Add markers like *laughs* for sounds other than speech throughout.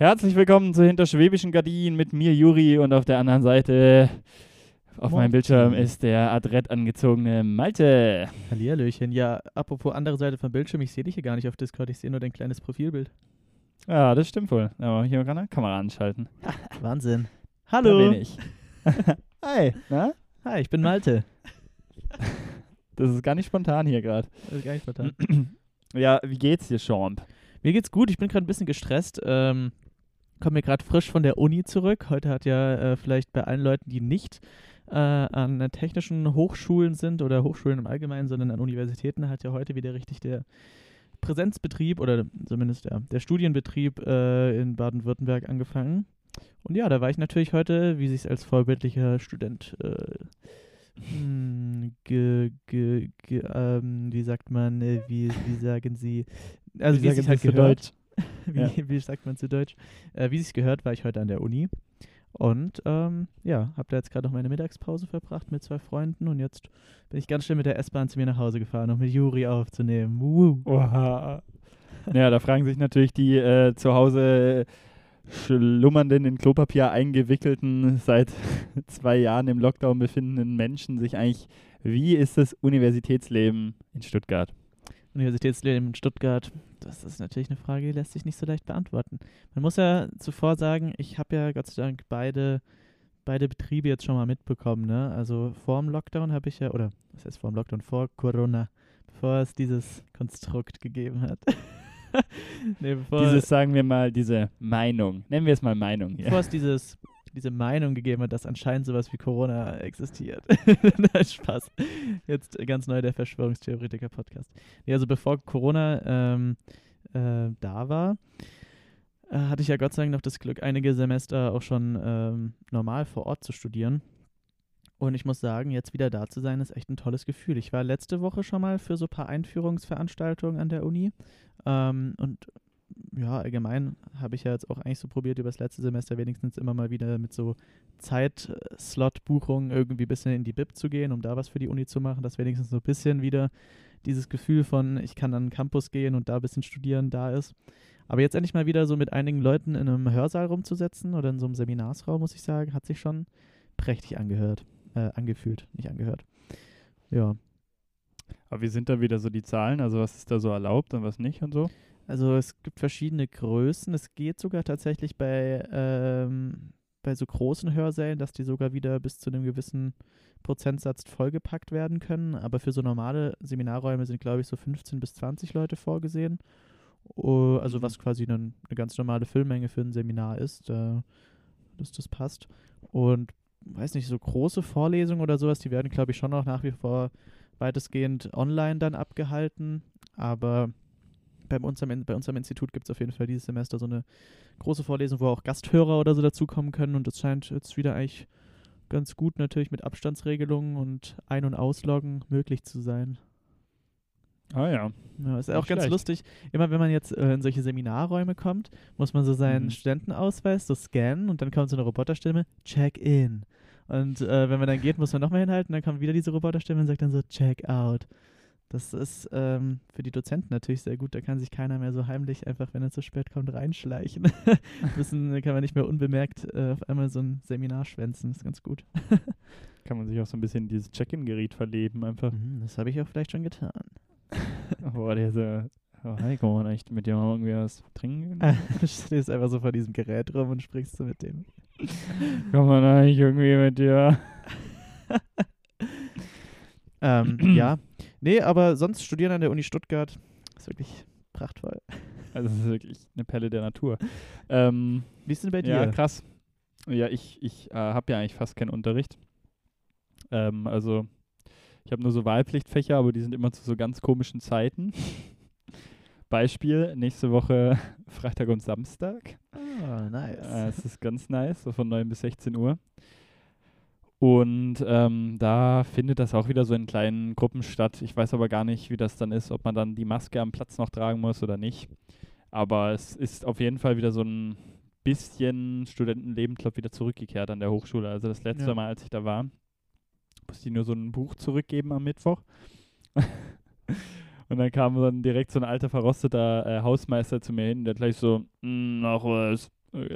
Herzlich willkommen zu Hinter Schwäbischen Gardinen mit mir, Juri, und auf der anderen Seite auf meinem Bildschirm ist der adrett angezogene Malte. Hallihallöchen. Ja, apropos andere Seite vom Bildschirm, ich sehe dich hier gar nicht auf Discord, ich sehe nur dein kleines Profilbild. Ja, das stimmt wohl. Aber hier kann eine Kamera anschalten. *laughs* Wahnsinn. Da Hallo. bin ich. *laughs* Hi, na? Hi, ich bin Malte. *laughs* Das ist gar nicht spontan hier gerade. Das ist gar nicht spontan. *clears throat* Ja, wie geht's dir, Champ? Mir geht's gut, ich bin gerade ein bisschen gestresst. Ähm, komme mir gerade frisch von der Uni zurück. Heute hat ja äh, vielleicht bei allen Leuten, die nicht äh, an technischen Hochschulen sind oder Hochschulen im Allgemeinen, sondern an Universitäten, hat ja heute wieder richtig der Präsenzbetrieb oder zumindest der, der Studienbetrieb äh, in Baden-Württemberg angefangen. Und ja, da war ich natürlich heute, wie sich als vorbildlicher Student, äh, hm, ge, ge, ge, ähm, wie sagt man, äh, wie, wie sagen Sie, also wie, es sich halt für gehört. *laughs* wie, Ja. wie sagt man zu Deutsch? Äh, wie es sich gehört, war ich heute an der Uni. Und ähm, ja, habe da jetzt gerade noch meine Mittagspause verbracht mit zwei Freunden und jetzt bin ich ganz schnell mit der S-Bahn zu mir nach Hause gefahren, um mit Juri aufzunehmen. Woo. Oha. Ja, da fragen sich natürlich die äh, zu Hause schlummernden, in Klopapier eingewickelten, seit *laughs* zwei Jahren im Lockdown befindenden Menschen sich eigentlich, wie ist das Universitätsleben in Stuttgart? Universitätsleben in Stuttgart, das ist natürlich eine Frage, die lässt sich nicht so leicht beantworten. Man muss ja zuvor sagen, ich habe ja Gott sei Dank beide, beide Betriebe jetzt schon mal mitbekommen. Ne? Also vor dem Lockdown habe ich ja, oder was heißt vor dem Lockdown, vor Corona, bevor es dieses Konstrukt gegeben hat. *laughs* nee, bevor, Dieses, sagen wir mal, diese Meinung. Nennen wir es mal Meinung hier. bevor es dieses, diese Meinung gegeben hat, dass anscheinend sowas wie Corona existiert. *laughs* Spaß. Jetzt ganz neu der Verschwörungstheoretiker-Podcast. Nee, also bevor Corona ähm, äh, da war, äh, hatte ich ja Gott sei Dank noch das Glück, einige Semester auch schon ähm, normal vor Ort zu studieren. Und ich muss sagen, jetzt wieder da zu sein, ist echt ein tolles Gefühl. Ich war letzte Woche schon mal für so ein paar Einführungsveranstaltungen an der Uni. Ähm, und ja, allgemein habe ich ja jetzt auch eigentlich so probiert, über das letzte Semester wenigstens immer mal wieder mit so Zeitslot-Buchungen irgendwie ein bisschen in die Bib zu gehen, um da was für die Uni zu machen, dass wenigstens so ein bisschen wieder dieses Gefühl von, ich kann an den Campus gehen und da ein bisschen studieren, da ist. Aber jetzt endlich mal wieder so mit einigen Leuten in einem Hörsaal rumzusetzen oder in so einem Seminarsraum, muss ich sagen, hat sich schon prächtig angehört, äh, angefühlt, nicht angehört. Ja, Aber wie sind da wieder so die Zahlen? Also was ist da so erlaubt und was nicht und so? Also es gibt verschiedene Größen. Es geht sogar tatsächlich bei, ähm, bei so großen Hörsälen, dass die sogar wieder bis zu einem gewissen Prozentsatz vollgepackt werden können. Aber für so normale Seminarräume sind, glaube ich, so 15 bis 20 Leute vorgesehen. Oh, also Mhm. was quasi dann eine ganz normale Füllmenge für ein Seminar ist, äh, dass das passt. Und weiß nicht, so große Vorlesungen oder sowas, die werden, glaube ich, schon auch nach wie vor weitestgehend online dann abgehalten. Aber bei uns am, bei uns am Institut gibt es auf jeden Fall dieses Semester so eine große Vorlesung, wo auch Gasthörer oder so dazukommen können. Und das scheint jetzt wieder eigentlich ganz gut natürlich mit Abstandsregelungen und Ein- und Ausloggen möglich zu sein. Ah ja. Ja, ist auch Nicht ganz schlecht. lustig. Immer wenn man jetzt äh, in solche Seminarräume kommt, muss man so seinen Mhm. Studentenausweis so scannen und dann kommt so eine Roboterstimme, check in. Und äh, wenn man dann geht, muss man nochmal hinhalten, dann kommt wieder diese Roboterstimme und sagt dann so, check out. Das ist ähm, für die Dozenten natürlich sehr gut. Da kann sich keiner mehr so heimlich einfach, wenn er zu spät kommt, reinschleichen. *laughs* Wissen kann man nicht mehr unbemerkt äh, auf einmal so ein Seminar schwänzen. Das ist ganz gut. *laughs* Kann man sich auch so ein bisschen dieses Check-in-Gerät verleben einfach. Mhm, das habe ich auch vielleicht schon getan. *laughs* Boah, der so, oh, hi, kann man echt mit dir mal irgendwie was trinken? Du stehst einfach so vor diesem Gerät rum und sprichst so mit dem. Kann man eigentlich irgendwie mit dir? Ähm, ja. *clears throat* Nee, aber sonst studieren an der Uni Stuttgart ist wirklich prachtvoll. *laughs* Also es ist wirklich eine Perle der Natur. Ähm, Wie ist denn bei dir? ja, krass. Ja, ich, ich äh, habe ja eigentlich fast keinen Unterricht. Ähm, also ich habe nur so Wahlpflichtfächer, aber die sind immer zu so ganz komischen Zeiten. *laughs* Beispiel, nächste Woche *laughs* Freitag und Samstag. Ah, nice. Äh, es ist ganz nice, so von 9 bis 16 Uhr. Und ähm, da findet das auch wieder so in kleinen Gruppen statt. Ich weiß aber gar nicht, wie das dann ist, ob man dann die Maske am Platz noch tragen muss oder nicht. Aber es ist auf jeden Fall wieder so ein bisschen Studentenleben, glaube wieder zurückgekehrt an der Hochschule. Also das letzte Ja. Mal, als ich da war, musste ich nur so ein Buch zurückgeben am Mittwoch. *laughs* Und dann kam dann direkt so ein alter, verrosteter äh, Hausmeister zu mir hin, der gleich so, "Mm, noch was. *laughs*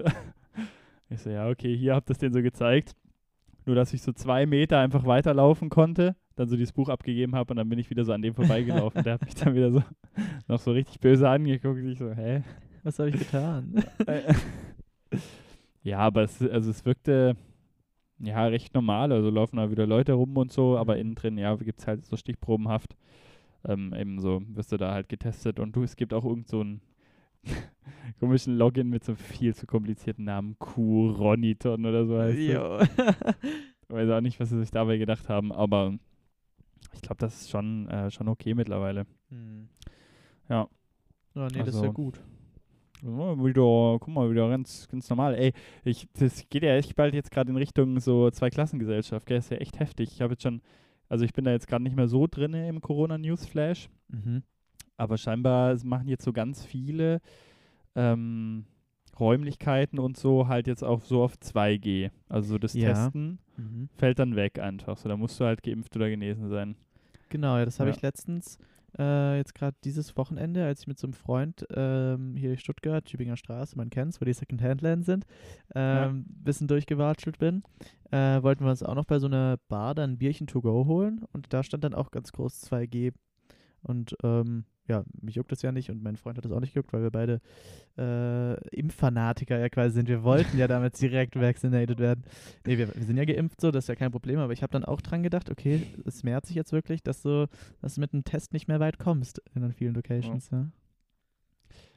Ich so, ja, okay, hier habt ihr es denen so gezeigt. Nur, dass ich so zwei Meter einfach weiterlaufen konnte, dann so dieses Buch abgegeben habe und dann bin ich wieder so an dem vorbeigelaufen. Der hat mich dann wieder so *laughs* noch so richtig böse angeguckt. Ich so, hä? Was habe ich getan? *laughs* ja, aber es, also es wirkte ja recht normal. Also laufen da wieder Leute rum und so, aber Mhm. innen drin, ja, gibt es halt so stichprobenhaft. Ähm, eben so wirst du da halt getestet und du, es gibt auch irgend so einen *laughs* komischen Login mit so viel zu komplizierten Namen. Q, Roniton oder so heißt. Jo. *laughs* Weiß auch nicht, was sie sich dabei gedacht haben, aber ich glaube, das ist schon, äh, schon okay mittlerweile. Hm. Ja. Ja, nee, das ist ja Also- gut. Ja, wieder, guck mal, wieder ganz, ganz normal. Ey, ich, das geht ja echt bald jetzt gerade in Richtung so Zweiklassengesellschaft, gell? Ist ja echt heftig. Ich habe jetzt schon, also ich bin da jetzt gerade nicht mehr so drin im Corona-News-Flash, Mhm. Aber scheinbar es machen jetzt so ganz viele ähm, Räumlichkeiten und so halt jetzt auch so auf 2G. Also so das Ja. Testen Mhm. fällt dann weg einfach. So, da musst du halt geimpft oder genesen sein. Genau, ja, das habe Ja. ich letztens, äh, jetzt gerade dieses Wochenende, als ich mit so einem Freund ähm, hier in Stuttgart, Tübinger Straße, man kennt's, wo die Secondhand-Läden sind, Ja. ähm, bisschen durchgewatschelt bin, äh, wollten wir uns auch noch bei so einer Bar dann ein Bierchen to go holen und da stand dann auch ganz groß 2G. Und ähm, ja, mich juckt das ja nicht und mein Freund hat das auch nicht gejuckt, weil wir beide äh, Impffanatiker ja quasi sind. Wir wollten ja damit direkt *laughs* vaccinated werden. Nee, wir, wir sind ja geimpft, so, das ist ja kein Problem, aber ich habe dann auch dran gedacht, okay, es mehrt sich jetzt wirklich, dass du, dass du mit einem Test nicht mehr weit kommst in an vielen Locations, ja.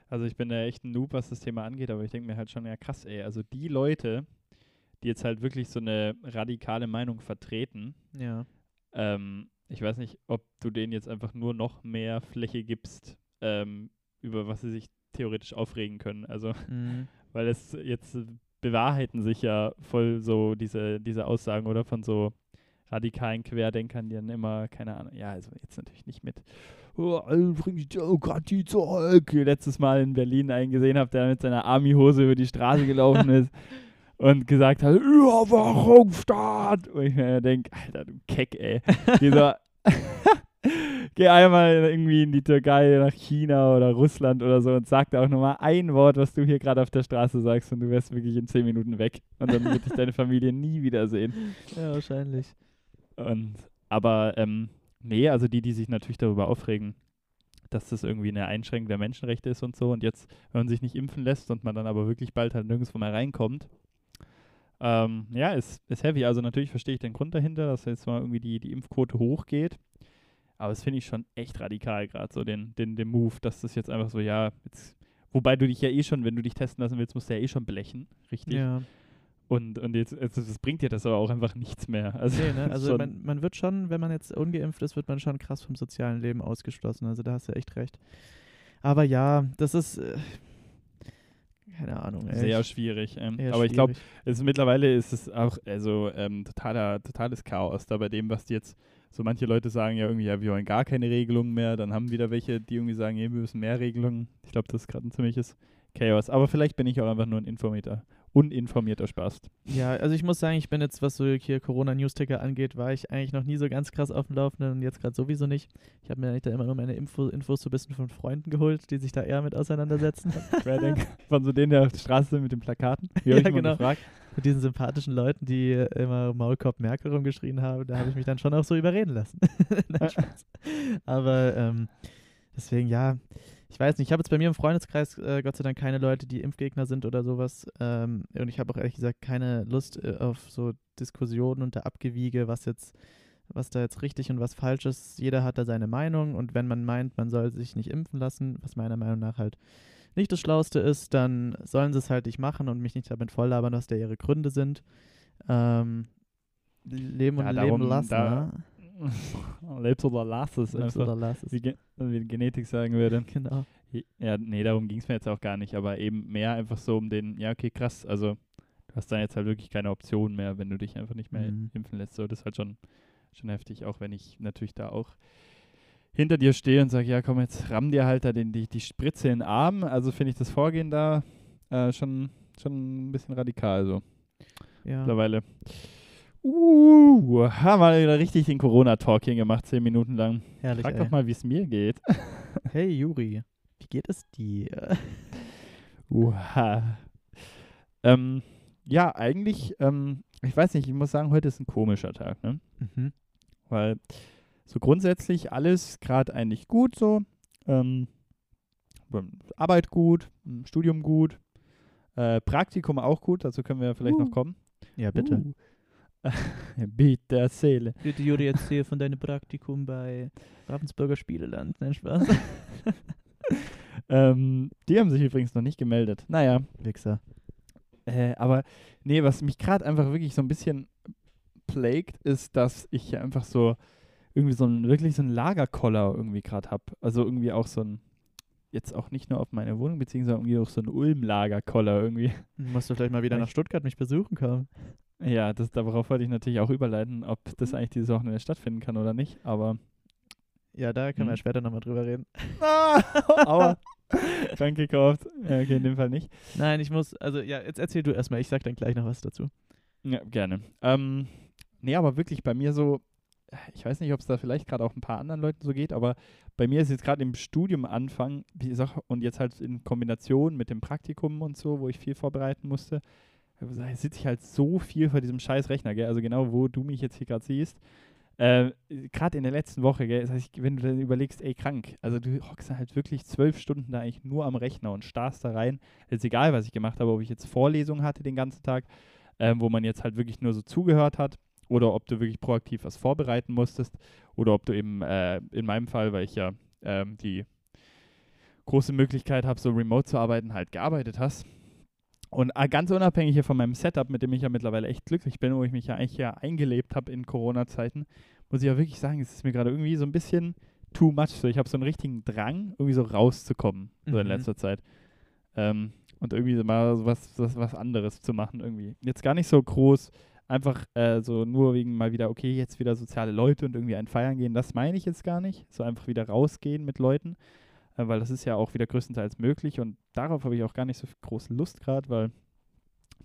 Also ich bin da echt ein Noob, was das Thema angeht, aber ich denke mir halt schon, ja krass, ey. Also die Leute, die jetzt halt wirklich so eine radikale Meinung vertreten, Ja. ähm, ich weiß nicht, ob du denen jetzt einfach nur noch mehr Fläche gibst, ähm, über was sie sich theoretisch aufregen können. Also, *laughs* Mhm. weil es jetzt bewahrheiten sich ja voll so diese, diese Aussagen oder von so radikalen Querdenkern, die dann immer, keine Ahnung, ja, also jetzt natürlich nicht mit, oh, bringen die Demokratie zurück, letztes Mal in Berlin einen gesehen habe, der mit seiner Army-Hose über die Straße gelaufen *laughs* ist und gesagt hat, Überwachungsstaat. Und ich mir denke, Alter, du Keck, ey. *laughs* Dieser, *laughs* geh einmal irgendwie in die Türkei, nach China oder Russland oder so und sag da auch nochmal ein Wort, was du hier gerade auf der Straße sagst und du wärst wirklich in zehn Minuten weg. Und dann wird dich deine Familie nie wiedersehen. Ja, wahrscheinlich. Und, aber, ähm, nee, also die, die sich natürlich darüber aufregen, dass das irgendwie eine Einschränkung der Menschenrechte ist und so. Und jetzt, wenn man sich nicht impfen lässt und man dann aber wirklich bald halt nirgendwo mehr reinkommt, ähm, ja, ist, ist heavy. Also natürlich verstehe ich den Grund dahinter, dass jetzt mal irgendwie die, die Impfquote hochgeht. Aber das finde ich schon echt radikal gerade, so den, den, den Move, dass das jetzt einfach so, ja, jetzt, wobei du dich ja eh schon, wenn du dich testen lassen willst, musst du ja eh schon blechen, richtig? Ja. Und, und jetzt, jetzt das bringt dir das aber auch einfach nichts mehr. Also, Nee, ne? *laughs* Also man, man wird schon, wenn man jetzt ungeimpft ist, wird man schon krass vom sozialen Leben ausgeschlossen. Also da hast du echt recht. Aber ja, das ist äh, keine Ahnung. Ey. Sehr schwierig. Ähm, Eher aber ich glaube, schwierig. es mittlerweile ist es auch also ähm, totaler, totales Chaos da bei dem, was die jetzt so manche Leute sagen ja irgendwie, ja, wir wollen gar keine Regelungen mehr. Dann haben wieder welche, die irgendwie sagen, nee, wir müssen mehr Regelungen. Ich glaube, das ist gerade ein ziemliches Chaos. Aber vielleicht bin ich auch einfach nur ein informierter, uninformierter Spast. Ja, also ich muss sagen, ich bin jetzt, was so hier Corona-News-Ticker angeht, war ich eigentlich noch nie so ganz krass auf dem Laufenden und jetzt gerade sowieso nicht. Ich habe mir eigentlich da immer nur meine Info, Infos so ein bisschen von Freunden geholt, die sich da eher mit auseinandersetzen. *laughs* Von so denen, der auf der Straße sind mit den Plakaten. Wie Ja, ich genau. gefragt. mit diesen sympathischen Leuten, die immer Maulkorb Merkel rumgeschrien haben, da habe ich mich dann schon auch so überreden lassen. *laughs* Nein, *laughs* Spaß. Aber ähm, deswegen, ja, ich weiß nicht, ich habe jetzt bei mir im Freundeskreis äh, Gott sei Dank keine Leute, die Impfgegner sind oder sowas. Ähm, und ich habe auch ehrlich gesagt keine Lust äh, auf so Diskussionen und da Abgewiege, was jetzt, was da jetzt richtig und was falsch ist. Jeder hat da seine Meinung und wenn man meint, man soll sich nicht impfen lassen, was meiner Meinung nach halt nicht das Schlauste ist, dann sollen sie es halt nicht machen und mich nicht damit volllabern, was da ihre Gründe sind. Ähm, leben und Ja, leben darum- lassen, da- ne? *laughs* Lebst oder lass es Lebst einfach. oder lass es. Wie, Ge wie die Genetik sagen würde. *laughs* Genau. Ja, nee, darum ging es mir jetzt auch gar nicht, aber eben mehr einfach so um den, ja, okay, krass, also du hast dann jetzt halt wirklich keine Option mehr, wenn du dich einfach nicht mehr Mhm. impfen lässt. So, das ist halt schon, schon heftig, auch wenn ich natürlich da auch hinter dir stehe und sage, ja, komm, jetzt ramm dir halt da den, die, die Spritze in den Arm. Also finde ich das Vorgehen da äh, schon, schon ein bisschen radikal so Ja. mittlerweile. Uh, haben wir wieder richtig den Corona-Talk hier gemacht, zehn Minuten lang. Herrlich. Frag ey. doch mal, wie es mir geht. *laughs* Hey Juri, wie geht es dir? *laughs* Uha. Ähm, ja, eigentlich, ähm, ich weiß nicht, ich muss sagen, heute ist ein komischer Tag, ne? Mhm. Weil so grundsätzlich alles gerade eigentlich gut so. Ähm, Arbeit gut, Studium gut, äh, Praktikum auch gut, dazu können wir vielleicht Uh. noch kommen. Ja, bitte. Uh. *laughs* bitte erzähle. Bitte, Juri, erzähl von deinem Praktikum bei Ravensburger Spieleland. Nein, Spaß. *laughs* Ähm, die haben sich übrigens noch nicht gemeldet. Naja, Wichser. äh, aber nee, was mich gerade einfach wirklich so ein bisschen plagued, ist, dass ich einfach so irgendwie so ein, wirklich so ein Lagerkoller irgendwie gerade habe. Also irgendwie auch so ein, jetzt auch nicht nur auf meine Wohnung, beziehungsweise irgendwie auch so ein Ulm-Lagerkoller irgendwie. Musst du vielleicht mal wieder Ja, nach ich- Stuttgart mich besuchen kommen. Ja, das, darauf wollte ich natürlich auch überleiten, ob das eigentlich dieses Wochenende stattfinden kann oder nicht, aber. Ja, da können wir Mhm. später nochmal drüber reden. aber krank gekauft. Ja, okay, in dem Fall nicht. Nein, ich muss, also ja, jetzt erzähl du erstmal, ich sag dann gleich noch was dazu. Ja, gerne. Ähm, nee, aber wirklich bei mir so, ich weiß nicht, ob es da vielleicht gerade auch ein paar anderen Leuten so geht, aber bei mir ist jetzt gerade im Studium Anfang, wie gesagt, und jetzt halt in Kombination mit dem Praktikum und so, wo ich viel vorbereiten musste, sitze ich halt so viel vor diesem scheiß Rechner, gell? Also genau, wo du mich jetzt hier gerade siehst. Äh, gerade in der letzten Woche, gell? Das heißt, wenn du dann überlegst, ey, krank, also du hockst halt wirklich zwölf Stunden da eigentlich nur am Rechner und starrst da rein. Ist egal, was ich gemacht habe, ob ich jetzt Vorlesungen hatte den ganzen Tag, ähm, wo man jetzt halt wirklich nur so zugehört hat oder ob du wirklich proaktiv was vorbereiten musstest oder ob du eben äh, in meinem Fall, weil ich ja ähm, die große Möglichkeit habe, so remote zu arbeiten, halt gearbeitet hast. Und äh, ganz unabhängig hier von meinem Setup, mit dem ich ja mittlerweile echt glücklich bin, wo ich mich ja eigentlich ja eingelebt habe in Corona-Zeiten, muss ich ja wirklich sagen, es ist mir gerade irgendwie so ein bisschen too much. So, ich habe so einen richtigen Drang, irgendwie so rauszukommen, so in Mhm. letzter Zeit. Ähm, und irgendwie mal so was, was, was anderes zu machen irgendwie. Jetzt gar nicht so groß, einfach äh, so nur wegen mal wieder, okay, jetzt wieder soziale Leute und irgendwie ein Feiern gehen, das meine ich jetzt gar nicht. So einfach wieder rausgehen mit Leuten, weil das ist ja auch wieder größtenteils möglich und darauf habe ich auch gar nicht so große Lust gerade, weil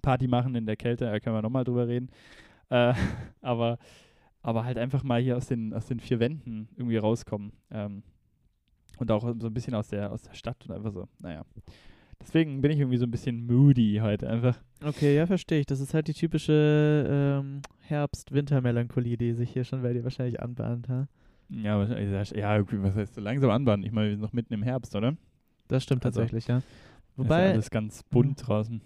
Party machen in der Kälte, da können wir nochmal drüber reden. Äh, *laughs* aber, aber halt einfach mal hier aus den, aus den vier Wänden irgendwie rauskommen. Ähm, und auch so ein bisschen aus der, aus der Stadt und einfach so, naja. Deswegen bin ich irgendwie so ein bisschen moody heute einfach. Okay, ja, verstehe ich. Das ist halt die typische ähm, Herbst-Winter-Melancholie, die sich hier schon bei dir wahrscheinlich anbahnt. Ha? Ja, wahrscheinlich, ja, was heißt so langsam anbahnen? Ich meine, wir sind noch mitten im Herbst, oder? Das stimmt Also, tatsächlich, ja. ist ja Wobei, alles ganz bunt draußen.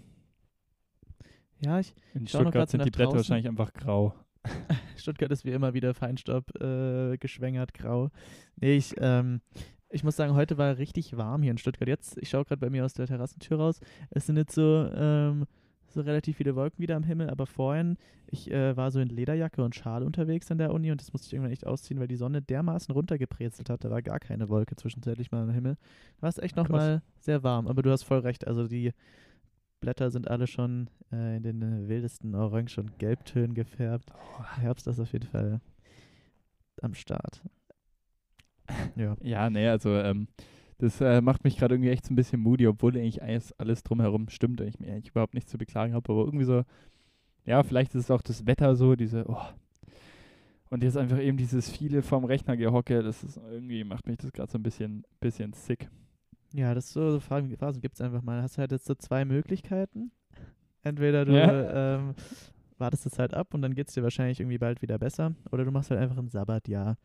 ja, ich, In Stuttgart sind die Blätter draußen. wahrscheinlich einfach grau. *laughs* Stuttgart ist wie immer wieder Feinstaub äh, geschwängert, grau. Nee, ich, ähm, ich muss sagen, heute war richtig warm hier in Stuttgart. Jetzt, ich schaue gerade bei mir aus der Terrassentür raus. Es sind jetzt so, ähm, so relativ viele Wolken wieder am Himmel, aber vorhin, ich äh, war so in Lederjacke und Schal unterwegs an der Uni und das musste ich irgendwann echt ausziehen, weil die Sonne dermaßen runtergebrezelt hat. Da war gar keine Wolke zwischenzeitlich mal am Himmel. Da war es echt nochmal sehr warm, aber du hast voll recht. Also die Blätter sind alle schon äh, in den äh, wildesten Orange- und Gelbtönen gefärbt. Herbst ist auf jeden Fall am Start. *laughs* Ja. Ja, nee, also ähm, das äh, macht mich gerade irgendwie echt so ein bisschen moody, obwohl eigentlich alles, alles drumherum stimmt und ich mir eigentlich überhaupt nichts zu beklagen habe, aber irgendwie so, ja, vielleicht ist es auch das Wetter so, diese, oh. Und jetzt einfach eben dieses viele vom Rechner gehocke, das ist irgendwie, macht mich das gerade so ein bisschen, bisschen sick. Ja, das ist so, so Phasen, Phasen gibt es einfach mal. Hast halt jetzt so zwei Möglichkeiten. Entweder du Ja. ähm, wartest es halt ab und dann geht es dir wahrscheinlich irgendwie bald wieder besser. Oder du machst halt einfach ein Sabbatjahr.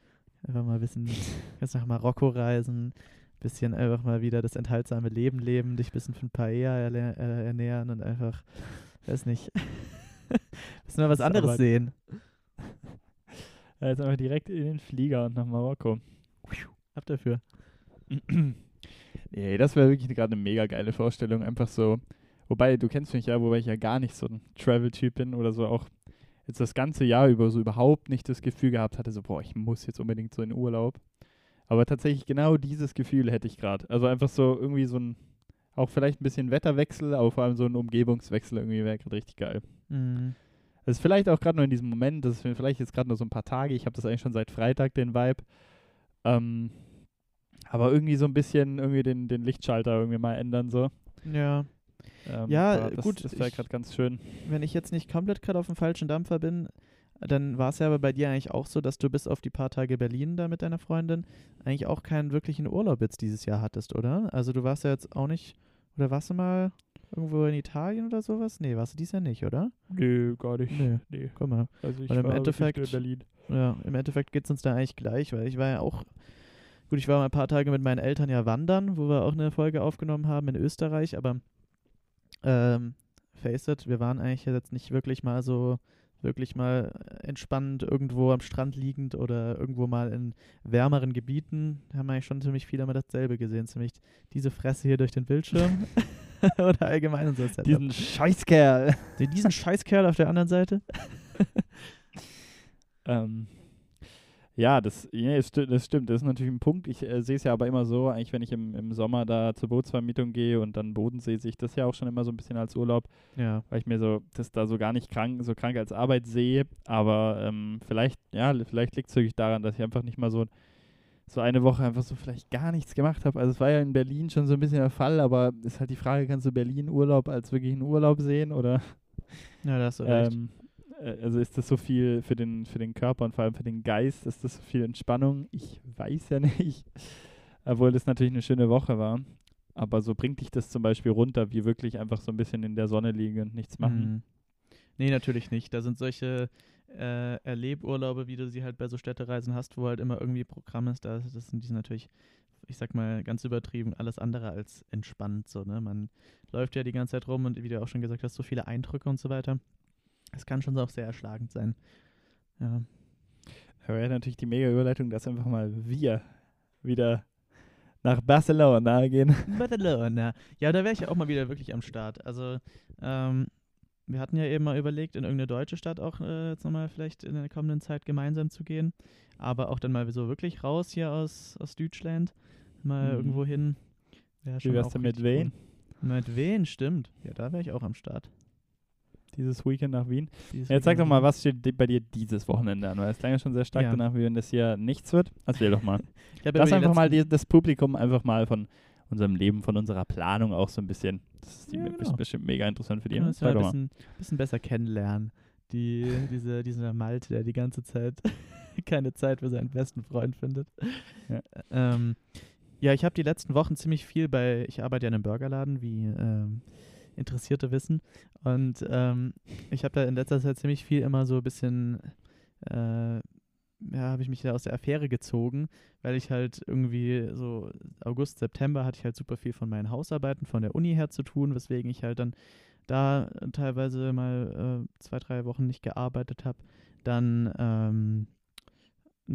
Einfach mal bisschen, *laughs* kannst nach Marokko reisen, bisschen einfach mal wieder das enthaltsame Leben leben, dich ein bisschen von Paella äh, ernähren und einfach, weiß nicht, *laughs* bisschen mal was anderes sehen. *laughs* Ja, jetzt einfach direkt in den Flieger und nach Marokko. Ab dafür. nee, das wäre wirklich gerade eine mega geile Vorstellung. Einfach so, wobei, du kennst mich ja, wobei ich ja gar nicht so ein Travel-Typ bin oder so auch jetzt das ganze Jahr über so überhaupt nicht das Gefühl gehabt hatte, so, boah, ich muss jetzt unbedingt so in Urlaub. Aber tatsächlich genau dieses Gefühl hätte ich gerade. Also einfach so irgendwie so ein, auch vielleicht ein bisschen Wetterwechsel, aber vor allem so ein Umgebungswechsel irgendwie wäre gerade richtig geil. Mhm. Das ist vielleicht auch gerade nur in diesem Moment, das ist vielleicht jetzt gerade nur so ein paar Tage, ich habe das eigentlich schon seit Freitag, den Vibe. Ähm, aber irgendwie so ein bisschen irgendwie den, den Lichtschalter irgendwie mal ändern so. Ja. Ähm, Ja, das, gut, Das wäre gerade ganz schön. wenn ich jetzt nicht komplett gerade auf dem falschen Dampfer bin, dann war es ja aber bei dir eigentlich auch so, dass du bis auf die paar Tage Berlin da mit deiner Freundin eigentlich auch keinen wirklichen Urlaub jetzt dieses Jahr hattest, oder? Also du warst ja jetzt auch nicht, oder warst du mal Irgendwo in Italien oder sowas? Nee, warst du dies Jahr nicht, oder? Nee, gar nicht. Nee. Nee. Guck mal. Also ich Weil im war Endeffekt- in Berlin. Ja, im Endeffekt geht es uns da eigentlich gleich, weil ich war ja auch, gut, ich war mal ein paar Tage mit meinen Eltern ja wandern, wo wir auch eine Folge aufgenommen haben in Österreich, aber ähm, face it, wir waren eigentlich jetzt nicht wirklich mal so, wirklich mal entspannend irgendwo am Strand liegend oder irgendwo mal in wärmeren Gebieten. Da haben wir eigentlich schon ziemlich viel immer dasselbe gesehen, ziemlich diese Fresse hier durch den Bildschirm *laughs* *laughs* oder allgemein unser Setup. Diesen Scheißkerl. diesen Scheißkerl auf der anderen Seite. *laughs* Ähm, ja, das, ja, das, sti- das stimmt. Das ist natürlich ein Punkt. Ich äh, sehe es ja aber immer so, eigentlich, wenn ich im, im Sommer da zur Bootsvermietung gehe und dann Bodensee, sehe ich das ja auch schon immer so ein bisschen als Urlaub, Ja. weil ich mir so das da so gar nicht krank, so krank als Arbeit sehe. Aber ähm, vielleicht, ja, vielleicht liegt es wirklich daran, dass ich einfach nicht mal so, so eine Woche einfach so vielleicht gar nichts gemacht habe. Also es war ja in Berlin schon so ein bisschen der Fall, aber ist halt die Frage, kannst du Berlin Urlaub als wirklich einen Urlaub sehen oder Ja, da hast du recht. ähm, äh, also ist das so viel für den, für den Körper und vor allem für den Geist, ist das so viel Entspannung? Ich weiß ja *laughs* nicht. Obwohl das natürlich eine schöne Woche war. Aber so bringt dich das zum Beispiel runter, wie wirklich einfach so ein bisschen in der Sonne liegen und nichts machen. Mhm. Nee, natürlich nicht. Da sind solche äh, Erleburlaube, wie du sie halt bei so Städtereisen hast, wo halt immer irgendwie Programm ist. Da, das sind die natürlich, ich sag mal, ganz übertrieben, alles andere als entspannt. So, ne? Man läuft ja die ganze Zeit rum und wie du auch schon gesagt hast, so viele Eindrücke und so weiter. Es kann schon auch sehr erschlagend sein. Ja. Aber ja, natürlich die mega Überleitung, dass einfach mal wir wieder nach Barcelona gehen. *laughs* Barcelona. Ja, da wäre ich ja auch mal wieder wirklich am Start. Also, ähm, wir hatten ja eben mal überlegt, in irgendeine deutsche Stadt auch äh, jetzt nochmal vielleicht in der kommenden Zeit gemeinsam zu gehen. Aber auch dann mal so wirklich raus hier aus, aus Deutschland. Mal Mhm. irgendwo hin. Schon wär's denn mit cool. Mit wen, stimmt. Ja, da wäre ich auch am Start. Dieses Weekend nach Wien. Dieses Jetzt sag doch mal, was steht bei dir dieses Wochenende an? Weil es klang ja schon sehr stark Ja. danach, wie wenn das hier nichts wird. Erzähl doch mal. *laughs* Lass einfach mal die, das Publikum einfach mal von unserem Leben, von unserer Planung auch so ein bisschen. Das ist Ja, genau. bestimmt mega interessant für die. Ja doch ein bisschen, bisschen besser kennenlernen. Die, diese, dieser Malte, der die ganze Zeit *laughs* keine Zeit für seinen besten Freund findet. Ja. Ähm, ja, ich habe die letzten Wochen ziemlich viel bei, ich arbeite ja in einem Burgerladen, wie ähm, Interessierte wissen. Und ähm, ich habe da in letzter Zeit ziemlich viel immer so ein bisschen, äh, ja, habe ich mich da aus der Affäre gezogen, weil ich halt irgendwie so August, September hatte ich halt super viel von meinen Hausarbeiten von der Uni her zu tun, weswegen ich halt dann da teilweise mal äh, zwei, drei Wochen nicht gearbeitet habe. Dann ähm,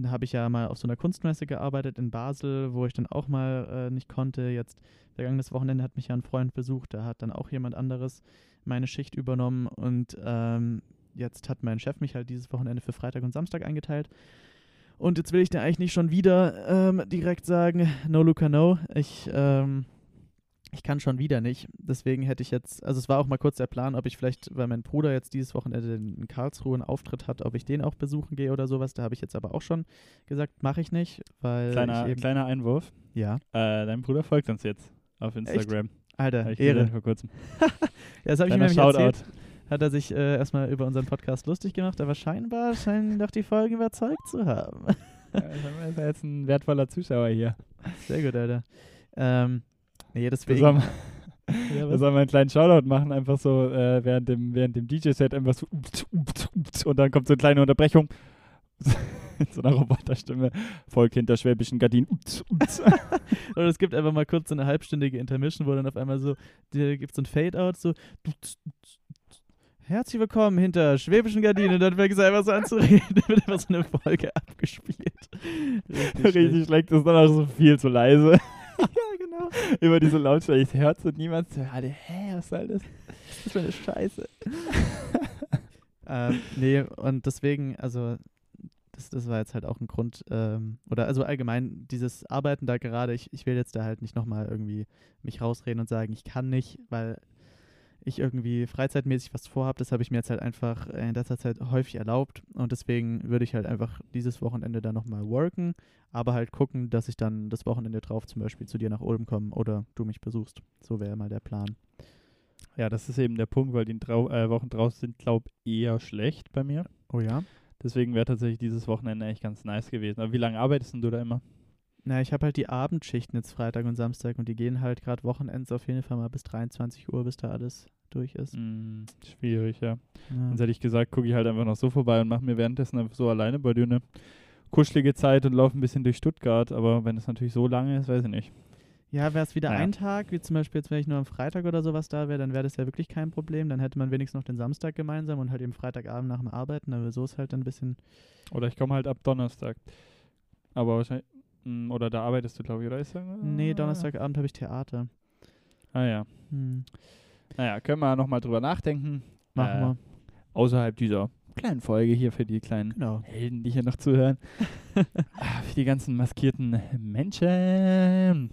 habe ich ja mal auf so einer Kunstmesse gearbeitet in Basel, wo ich dann auch mal äh, nicht konnte. Jetzt vergangenes Wochenende hat mich ja ein Freund besucht, da hat dann auch jemand anderes meine Schicht übernommen und ähm, jetzt hat mein Chef mich halt dieses Wochenende für Freitag und Samstag eingeteilt. Und jetzt will ich da eigentlich nicht schon wieder ähm, direkt sagen, no Luca, no. Ich, ähm, ich kann schon wieder nicht. Deswegen hätte ich jetzt, also es war auch mal kurz der Plan, ob ich vielleicht, weil mein Bruder jetzt dieses Wochenende in Karlsruhe einen Auftritt hat, ob ich den auch besuchen gehe oder sowas. Da habe ich jetzt aber auch schon gesagt, mache ich nicht, weil Kleiner, eben, kleiner Einwurf. ja, Äh, dein Bruder folgt uns jetzt auf Instagram. Alter, Hab ich Ehre. vor kurzem. *laughs* Ja, das habe ich Kleiner nämlich Shoutout. erzählt. Hat er sich äh, erstmal über unseren Podcast lustig gemacht, aber scheinbar scheinen doch die Folgen überzeugt zu haben. Ja, ist ja jetzt ein wertvoller Zuschauer hier. Sehr gut, Alter. Ähm, nee, Wir deswegen. sollen, *laughs* Ja, wir sollen mal einen kleinen Shoutout machen, einfach so äh, während dem, während dem DJ-Set einfach so und dann kommt so eine kleine Unterbrechung. Mit *laughs* so einer Roboterstimme. Volk hinter schwäbischen Gardinen. *laughs* Oder es gibt einfach mal kurz so eine halbstündige Intermission, wo dann auf einmal so, da gibt es so ein Fade-Out, so. Herzlich willkommen hinter schwäbischen Gardinen. Und dann fängst du einfach so an zu reden. Dann wird einfach so eine Folge abgespielt. Richtig, Richtig schlecht, ist dann auch so viel zu leise. Ja. *laughs* Über diese Lautstärke. Ich hört und niemand zu. Hä, was soll das? Das ist für eine Scheiße. *laughs* ähm, nee, und deswegen, also, das, das war jetzt halt auch ein Grund, ähm, oder also allgemein, dieses Arbeiten da gerade, ich, ich will jetzt da halt nicht nochmal irgendwie mich rausreden und sagen, ich kann nicht, weil ich irgendwie freizeitmäßig was vorhabe. Das habe ich mir jetzt halt einfach in letzter Zeit häufig erlaubt und deswegen würde ich halt einfach dieses Wochenende dann nochmal worken, aber halt gucken, dass ich dann das Wochenende drauf zum Beispiel zu dir nach Ulm komme oder du mich besuchst. So wäre mal der Plan. Ja, das ist eben der Punkt, weil die Trau äh, Wochen draußen sind, glaube ich, eher schlecht bei mir. Oh ja? Deswegen wäre tatsächlich dieses Wochenende echt ganz nice gewesen. Aber wie lange arbeitest denn du da immer? Na, ich habe halt die Abendschichten jetzt Freitag und Samstag und die gehen halt gerade Wochenends auf jeden Fall mal bis 23 Uhr, bis da alles durch ist. Mm, schwierig, ja. Ja. Sonst hätte ich gesagt, gucke ich halt einfach noch so vorbei und mache mir währenddessen einfach so alleine bei dir eine kuschelige Zeit und laufe ein bisschen durch Stuttgart. Aber wenn es natürlich so lange ist, weiß ich nicht. Ja, wäre es wieder Naja. ein Tag, wie zum Beispiel jetzt, wenn ich nur am Freitag oder sowas da wäre, dann wäre das ja wirklich kein Problem. Dann hätte man wenigstens noch den Samstag gemeinsam und halt eben Freitagabend nach dem Arbeiten, aber so ist halt dann ein bisschen. Oder ich komme halt ab Donnerstag. Aber wahrscheinlich. mm, Oder da arbeitest du, glaube ich, oder? Ist das- Nee, Donnerstagabend habe ich Theater. Ah ja. Hm. Naja, können wir nochmal drüber nachdenken. Machen Äh, wir. Außerhalb dieser kleinen Folge hier für die kleinen Genau. Helden, die hier noch zuhören. *laughs* Ah, für die ganzen maskierten Menschen.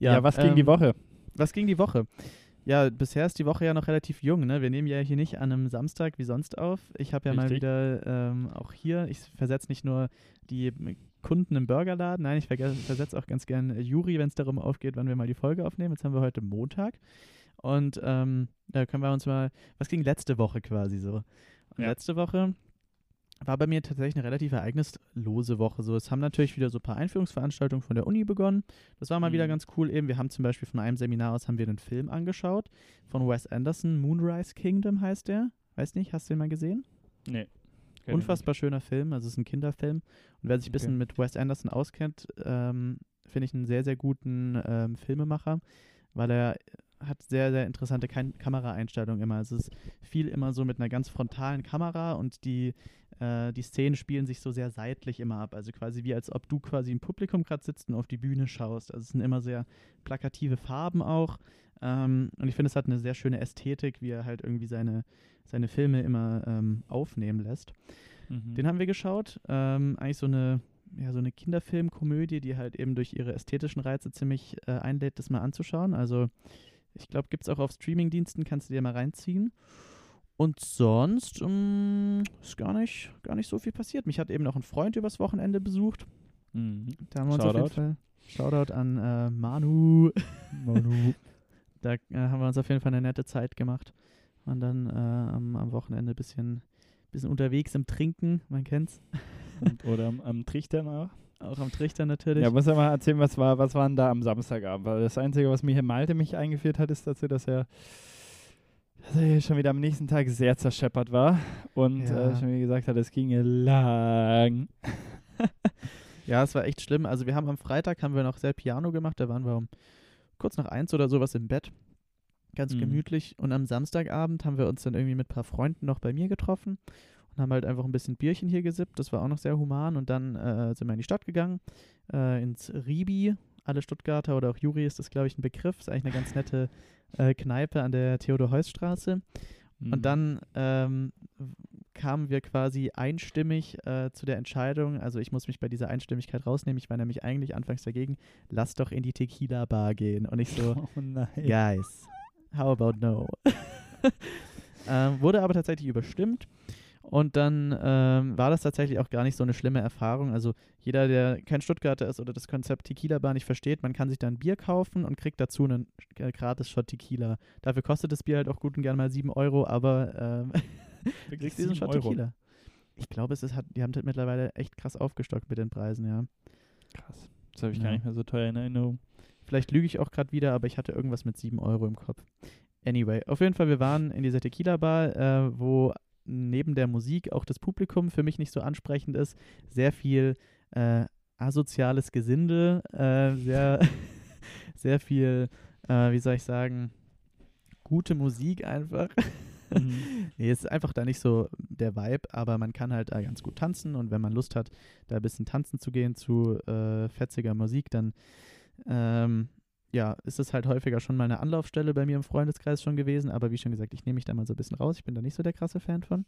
Ja, was ging die ähm, Woche? Was ging die Woche? Ja, bisher ist die Woche ja noch relativ jung. Ne? Wir nehmen ja hier nicht an einem Samstag wie sonst auf. Ich habe ja mal Richtig. wieder ähm, auch hier, ich versetze nicht nur die Kunden im Burgerladen, nein, ich versetze auch ganz gern äh, Juri, wenn es darum aufgeht, wann wir mal die Folge aufnehmen. Jetzt haben wir heute Montag. Und ähm, da können wir uns mal, was ging letzte Woche quasi so? Und Ja. letzte Woche war bei mir tatsächlich eine relativ ereignislose Woche. So, es haben natürlich wieder so ein paar Einführungsveranstaltungen von der Uni begonnen. Das war mal wieder Mhm. ganz cool. Eben, wir haben zum Beispiel von einem Seminar aus haben wir einen Film angeschaut von Wes Anderson, Moonrise Kingdom heißt der. Weiß nicht, hast du den mal gesehen? Nee. Unfassbar schöner Film, also es ist ein Kinderfilm. Und wer sich ein Okay. bisschen mit Wes Anderson auskennt, ähm, finde ich einen sehr, sehr guten ähm, Filmemacher, weil er hat sehr, sehr interessante Kam Kameraeinstellungen immer. Also es ist viel immer so mit einer ganz frontalen Kamera und die, äh, die Szenen spielen sich so sehr seitlich immer ab. Also quasi wie als ob du quasi im Publikum gerade sitzt und auf die Bühne schaust. Also es sind immer sehr plakative Farben auch. Ähm, und ich finde, es hat eine sehr schöne Ästhetik, wie er halt irgendwie seine, seine Filme immer ähm, aufnehmen lässt. Mhm. Den haben wir geschaut. Ähm, eigentlich so eine, ja, so eine Kinderfilmkomödie, die halt eben durch ihre ästhetischen Reize ziemlich äh, einlädt, das mal anzuschauen. Also ich glaube, gibt es auch auf Streamingdiensten, kannst du dir mal reinziehen. Und sonst ähm, ist gar nicht, gar nicht so viel passiert. Mich hat eben noch ein Freund übers Wochenende besucht. Mhm. Da haben wir uns auf jeden Shoutout. Fall. Shoutout an äh, Manu. Manu. *laughs* Da äh, haben wir uns auf jeden Fall eine nette Zeit gemacht. Und dann äh, am, am Wochenende ein bisschen, bisschen unterwegs im Trinken, man kennt's. Und, oder am, am Trichtern auch. Auch am Trichter natürlich. Ja, muss er mal erzählen, was war, was war denn da am Samstagabend? Weil das Einzige, was mir hier Malte mich eingeführt hat, ist dazu, dass er, dass er schon wieder am nächsten Tag sehr zerscheppert war und Ja. äh, schon wieder gesagt hat, es ginge lang. *laughs* Ja, es war echt schlimm. Also wir haben am Freitag haben wir noch sehr Piano gemacht, da waren wir um kurz nach eins oder sowas im Bett. Ganz Mhm. gemütlich. Und am Samstagabend haben wir uns dann irgendwie mit ein paar Freunden noch bei mir getroffen und haben halt einfach ein bisschen Bierchen hier gesippt. Das war auch noch sehr human. Und dann äh, sind wir in die Stadt gegangen, äh, ins Ribi. Alle Stuttgarter oder auch Juri ist das, glaube ich, ein Begriff. Ist eigentlich eine ganz nette äh, Kneipe an der Theodor-Heuss-Straße. Mhm. Und dann ähm, kamen wir quasi einstimmig äh, zu der Entscheidung, also ich muss mich bei dieser Einstimmigkeit rausnehmen, ich war nämlich eigentlich anfangs dagegen, lass doch in die Tequila-Bar gehen. Und ich so, *laughs* Oh guys, how about no? *laughs* ähm, wurde aber tatsächlich überstimmt. Und dann ähm, war das tatsächlich auch gar nicht so eine schlimme Erfahrung. Also jeder, der kein Stuttgarter ist oder das Konzept Tequila Bar nicht versteht, man kann sich da ein Bier kaufen und kriegt dazu einen äh, gratis Shot Tequila. Dafür kostet das Bier halt auch gut und gern mal 7 Euro, aber ähm, *laughs* du kriegst diesen Shot Euro. Tequila. Ich glaube, es ist, hat, die haben das mittlerweile echt krass aufgestockt mit den Preisen, ja. Krass. Das habe ich Ja. gar nicht mehr so teuer in Erinnerung. Vielleicht lüge ich auch gerade wieder, aber ich hatte irgendwas mit 7 Euro im Kopf. Anyway, auf jeden Fall, wir waren in dieser Tequila-Bar, äh, wo neben der Musik auch das Publikum für mich nicht so ansprechend ist. Sehr viel äh, asoziales Gesinde, äh, sehr, *laughs* sehr viel, äh, wie soll ich sagen, gute Musik einfach. Mhm. *laughs* Nee, ist einfach da nicht so der Vibe, aber man kann halt da ganz gut tanzen und wenn man Lust hat, da ein bisschen tanzen zu gehen zu äh, fetziger Musik, dann ähm, ja, ist es halt häufiger schon mal eine Anlaufstelle bei mir im Freundeskreis schon gewesen, aber wie schon gesagt, ich nehme mich da mal so ein bisschen raus, ich bin da nicht so der krasse Fan von.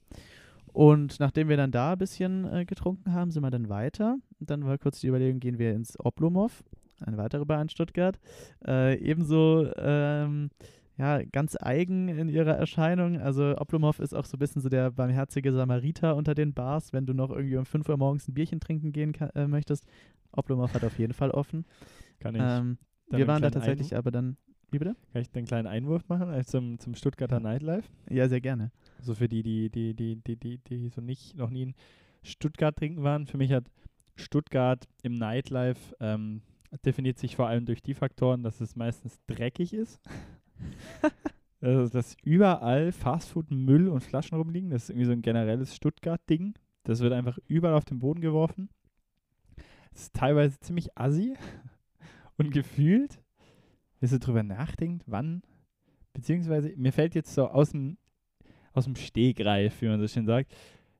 Und nachdem wir dann da ein bisschen äh, getrunken haben, sind wir dann weiter. Und dann war kurz die Überlegung, gehen wir ins Oblomov, eine weitere Bar in Stuttgart. Äh, ebenso ähm, ja, ganz eigen in ihrer Erscheinung. Also Oblomov ist auch so ein bisschen so der barmherzige Samariter unter den Bars, wenn du noch irgendwie um 5 Uhr morgens ein Bierchen trinken gehen äh, möchtest. Oblomov hat auf jeden Fall offen. Kann ich, Ähm, wir waren da tatsächlich aber dann. Wie bitte? kann ich einen kleinen Einwurf machen äh, zum, zum Stuttgarter. Nightlife? Ja, sehr gerne. Also für die, die, die, die, die, die, die so nicht noch nie in Stuttgart trinken waren. Für mich hat Stuttgart im Nightlife ähm, definiert sich vor allem durch die Faktoren, dass es meistens dreckig ist. *laughs* also, dass überall Fastfood, Müll und Flaschen rumliegen. Das ist irgendwie so ein generelles Stuttgart-Ding. Das wird einfach überall auf den Boden geworfen. Es ist teilweise ziemlich assi. Und gefühlt, wenn du drüber nachdenkt, wann, beziehungsweise mir fällt jetzt so aus dem, aus dem Stegreif, wie man so schön sagt,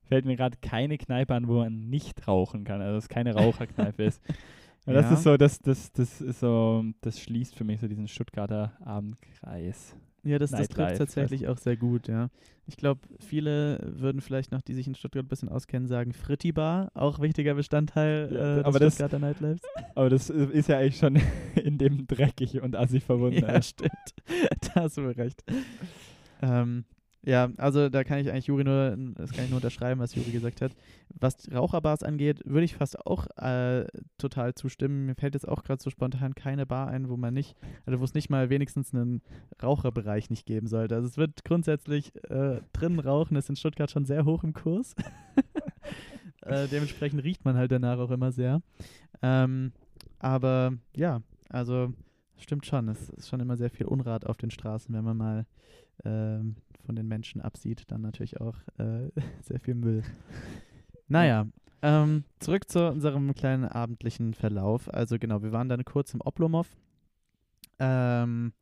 fällt mir gerade keine Kneipe an, wo man nicht rauchen kann, also es keine Raucherkneipe ist. *laughs* Und das Ja. ist so, das, das, das ist so, das schließt für mich so diesen Stuttgarter Abendkreis. Ja, das, das trifft tatsächlich auch sehr gut, ja. Ich glaube, viele würden vielleicht noch, die sich in Stuttgart ein bisschen auskennen, sagen Fritti-Bar, auch wichtiger Bestandteil Ja, äh, des aber das- Stuttgarter Nightlifes. *laughs* Aber das i- ist ja eigentlich schon *laughs* in dem dreckig und assi verbunden. Ja, stimmt. *laughs* da hast du recht. Ähm, ja, also da kann ich eigentlich Juri nur, das kann ich nur unterschreiben, was Juri gesagt hat. Was Raucherbars angeht, würde ich fast auch äh, total zustimmen. Mir fällt jetzt auch gerade so spontan keine Bar ein, wo man nicht, also wo es nicht mal wenigstens einen Raucherbereich nicht geben sollte. Also es wird grundsätzlich äh, drinnen rauchen, ist in Stuttgart schon sehr hoch im Kurs. *laughs* äh, dementsprechend riecht man halt danach auch immer sehr. Ähm, aber ja, also stimmt schon. Es ist schon immer sehr viel Unrat auf den Straßen, wenn man mal ähm, von den Menschen absieht. Dann natürlich auch äh, *laughs* sehr viel Müll. Naja, ähm, zurück zu unserem kleinen abendlichen Verlauf. Also genau, wir waren dann kurz im Oblomov. Ähm,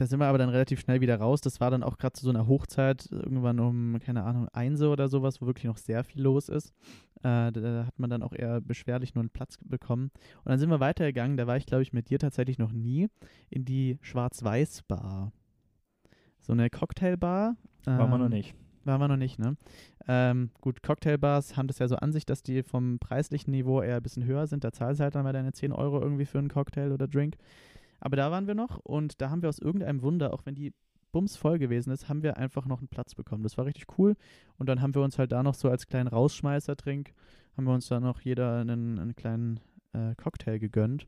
da sind wir aber dann relativ schnell wieder raus. Das war dann auch gerade zu so einer Hochzeit, irgendwann um, keine Ahnung, eins oder sowas, wo wirklich noch sehr viel los ist. Äh, da, da hat man dann auch eher beschwerlich nur einen Platz bekommen. Und dann sind wir weitergegangen, da war ich, glaube ich, mit dir tatsächlich noch nie, in die Schwarz-Weiß-Bar. So eine Cocktailbar. Waren wir noch ähm, nicht. waren wir noch nicht, ne? Ähm, gut, Cocktailbars haben das ja so an sich, dass die vom preislichen Niveau eher ein bisschen höher sind. Da zahlst du halt dann mal deine 10 Euro irgendwie für einen Cocktail oder Drink. Aber da waren wir noch und da haben wir aus irgendeinem Wunder, auch wenn die Bums voll gewesen ist, haben wir einfach noch einen Platz bekommen. Das war richtig cool. Und dann haben wir uns halt da noch so als kleinen Rausschmeißer-Trink, haben wir uns da noch jeder einen, einen kleinen äh, Cocktail gegönnt.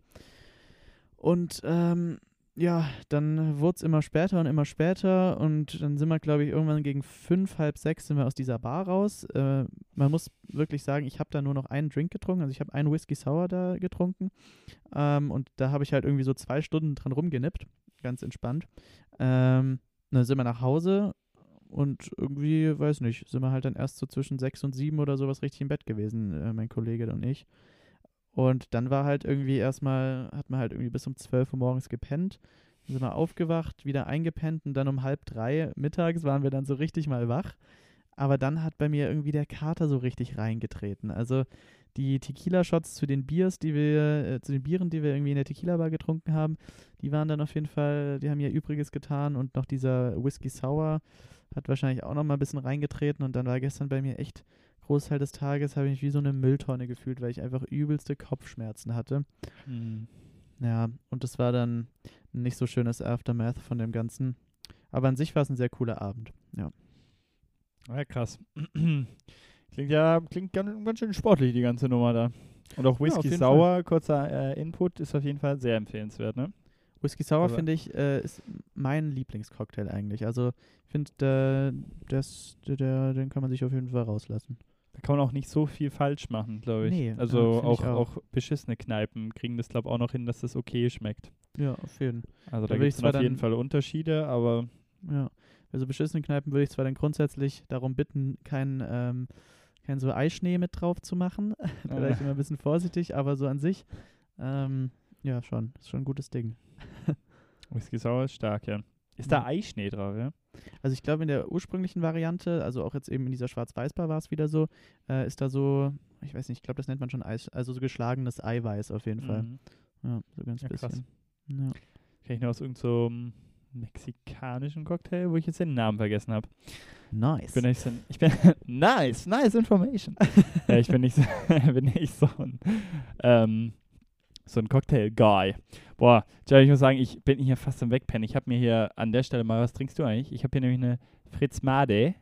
Und ähm, ja, dann wurde es immer später und immer später und dann sind wir, glaube ich, irgendwann gegen fünf, halb sechs sind wir aus dieser Bar raus. Äh, man muss wirklich sagen, ich habe da nur noch einen Drink getrunken, also ich habe einen Whisky Sour da getrunken ähm, und da habe ich halt irgendwie so zwei Stunden dran rumgenippt, ganz entspannt. Ähm, dann sind wir nach Hause und irgendwie, weiß nicht, sind wir halt dann erst so zwischen sechs und sieben oder sowas richtig im Bett gewesen, äh, mein Kollege und ich. Und dann war halt irgendwie erstmal, hat man halt irgendwie bis um 12 Uhr morgens gepennt. Dann sind wir aufgewacht, wieder eingepennt und dann um halb drei mittags waren wir dann so richtig mal wach. Aber dann hat bei mir irgendwie der Kater so richtig reingetreten. Also die Tequila-Shots zu den Biers, die wir, äh, zu den Bieren, die wir irgendwie in der Tequila-Bar getrunken haben, die waren dann auf jeden Fall, die haben ihr Übriges getan und noch dieser Whisky Sour hat wahrscheinlich auch noch mal ein bisschen reingetreten und dann war gestern bei mir echt Großteil des Tages habe ich mich wie so eine Mülltonne gefühlt, weil ich einfach übelste Kopfschmerzen hatte. Mhm. Ja, und das war dann ein nicht so schönes Aftermath von dem Ganzen. Aber an sich war es ein sehr cooler Abend. Ja. Ja, krass. *clears throat* klingt ja klingt ganz, ganz schön sportlich, die ganze Nummer da. Und auch Whisky jeden Sour, kurzer äh, Input, ist auf jeden Fall sehr empfehlenswert, ne? Whisky Sour, finde ich, äh, ist mein Lieblingscocktail eigentlich. Also, ich finde, der, der, den kann man sich auf jeden Fall rauslassen. Kann man auch nicht so viel falsch machen, glaube ich. Nee, ja, also find ich auch, auch. auch beschissene Kneipen kriegen das, glaube ich, auch noch hin, dass das okay schmeckt. Ja, auf jeden Also Da da will gibt es auf jeden Fall Unterschiede, aber Ja. Bei so beschissenen Kneipen würde ich zwar dann grundsätzlich darum bitten, kein, ähm, kein so Eischnee mit drauf zu machen. *laughs* da wäre ich immer ein bisschen vorsichtig, aber so an sich, ähm, ja, schon. Ist schon ein gutes Ding. *laughs* Whisky Sour ist stark, ja. Ist da. Eischnee drauf, ja? Also ich glaube, in der ursprünglichen Variante, also auch jetzt eben in dieser Schwarz-Weiß-Bar war es wieder so, äh, ist da so, ich weiß nicht, ich glaube, das nennt man schon Eis, also so geschlagenes Eiweiß auf jeden Fall. Mhm. Ja, so ganz Ja, krass. bisschen. Ja. Kenn ich noch aus irgendeinem mexikanischen Cocktail, wo ich jetzt den Namen vergessen habe. Nice. Ich bin nicht so ein, ich bin nice, *laughs* nice information. *laughs* ja, ich bin nicht so, *laughs* bin nicht so ein, ähm, so ein Cocktail-Guy. Boah, Jerry, ich muss sagen, ich bin hier fast am Wegpennen. Ich habe mir hier an der Stelle mal, was trinkst du eigentlich? Ich habe hier nämlich eine Fritz Made.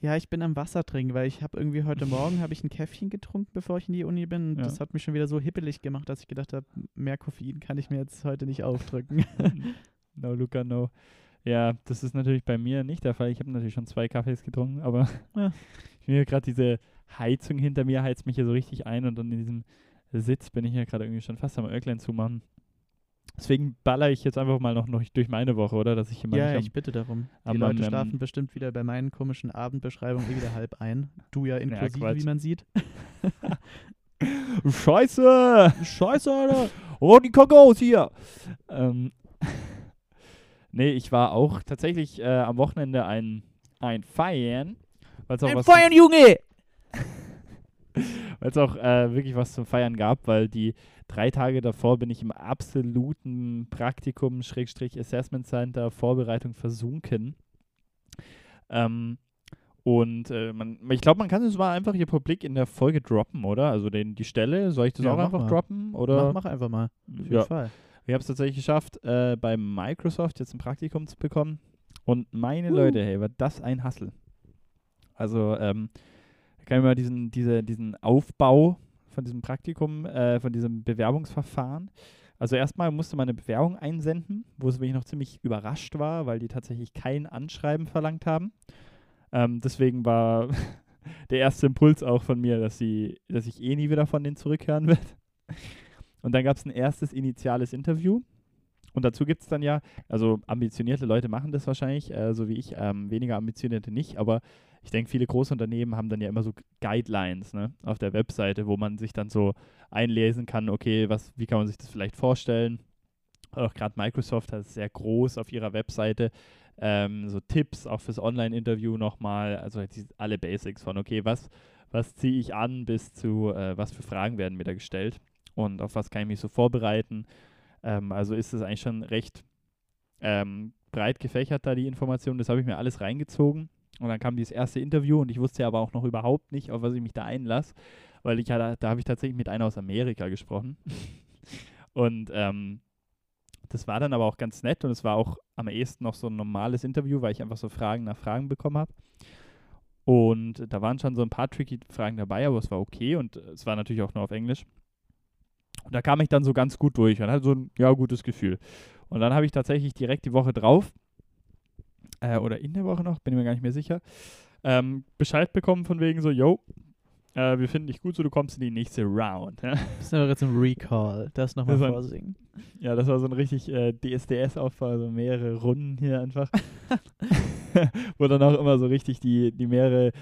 Ja, ich bin am Wasser trinken, weil ich habe irgendwie heute *laughs* Morgen habe ich ein Käffchen getrunken, bevor ich in die Uni bin. Und Ja. Das hat mich schon wieder so hippelig gemacht, dass ich gedacht habe, mehr Koffein kann ich mir jetzt heute nicht aufdrücken. *laughs* no, Luca, no. Ja, das ist natürlich bei mir nicht der Fall. Ich habe natürlich schon zwei Kaffees getrunken, aber Ja. *laughs* ich hier gerade diese Heizung hinter mir heizt mich hier so richtig ein und dann in diesem Sitz bin ich ja gerade irgendwie schon fast am Öcklein zumachen. Deswegen baller ich jetzt einfach mal noch, noch durch meine Woche, oder? Dass ich immer Ja, nicht ich bitte darum. Die am- Leute am- schlafen bestimmt wieder bei meinen komischen Abendbeschreibungen eh wieder halb ein. Du ja inklusive, Quatsch. wie man sieht. am *laughs* Scheiße! Scheiße, Alter! Oh, die Kakao hier! Ähm, *laughs* nee, ich war auch tatsächlich äh, am Wochenende ein, ein Feiern. Zum- Feiern, Junge! *laughs* weil es auch äh, wirklich was zum Feiern gab, weil die drei Tage davor bin ich im absoluten Praktikum, Schrägstrich Assessment Center, Vorbereitung versunken. Ähm, und äh, man, ich glaube, man kann es mal einfach hier publik in der Folge droppen, oder? Also den, die Stelle, soll ich das Ja, auch einfach mal. droppen? Oder? Mach, mach einfach mal. Auf jeden ja, Fall. ich habe es tatsächlich geschafft, äh, bei Microsoft jetzt ein Praktikum zu bekommen. Und meine Uh. Leute, hey, war das ein Hassel. Also, ähm, kann ich mal diesen, diese, diesen Aufbau von diesem Praktikum, äh, von diesem Bewerbungsverfahren. Also erstmal musste man eine Bewerbung einsenden, wo es wirklich noch ziemlich überrascht war, weil die tatsächlich kein Anschreiben verlangt haben. Ähm, deswegen war *laughs* der erste Impuls auch von mir, dass, sie, dass ich eh nie wieder von denen zurückhören *laughs* werde. Und dann gab es ein erstes initiales Interview. Und dazu gibt es dann ja, also ambitionierte Leute machen das wahrscheinlich, äh, so wie ich, ähm, weniger ambitionierte nicht, aber ich denke, viele große Unternehmen haben dann ja immer so Guidelines ne, auf der Webseite, wo man sich dann so einlesen kann, okay, was, wie kann man sich das vielleicht vorstellen? Auch gerade Microsoft hat es sehr groß auf ihrer Webseite, ähm, so Tipps auch fürs Online-Interview nochmal, also halt alle Basics von, okay, was, was ziehe ich an bis zu, äh, was für Fragen werden mir da gestellt und auf was kann ich mich so vorbereiten. Ähm, also ist es eigentlich schon recht ähm, breit gefächert da die Information. Das habe ich mir alles reingezogen. Und dann kam dieses erste Interview und ich wusste aber auch noch überhaupt nicht, auf was ich mich da einlasse, weil ich ja da, da habe ich tatsächlich mit einer aus Amerika gesprochen. *laughs* und ähm, das war dann aber auch ganz nett und es war auch am ehesten noch so ein normales Interview, weil ich einfach so Fragen nach Fragen bekommen habe. Und da waren schon so ein paar tricky Fragen dabei, aber es war okay und es war natürlich auch nur auf Englisch. Und da kam ich dann so ganz gut durch und hatte so ein, ja, gutes Gefühl. Und dann habe ich tatsächlich direkt die Woche drauf, äh, oder in der Woche noch, bin ich mir gar nicht mehr sicher, ähm, Bescheid bekommen von wegen so, yo, äh, wir finden dich gut, so du kommst in die nächste Round. Ja, Das ist aber jetzt ein Recall. Das nochmal vorsingen. ja das war so ein richtig äh, DSDS-Aufbau, so mehrere Runden hier einfach. *laughs* *laughs* Wo dann auch immer so richtig die, die mehrere,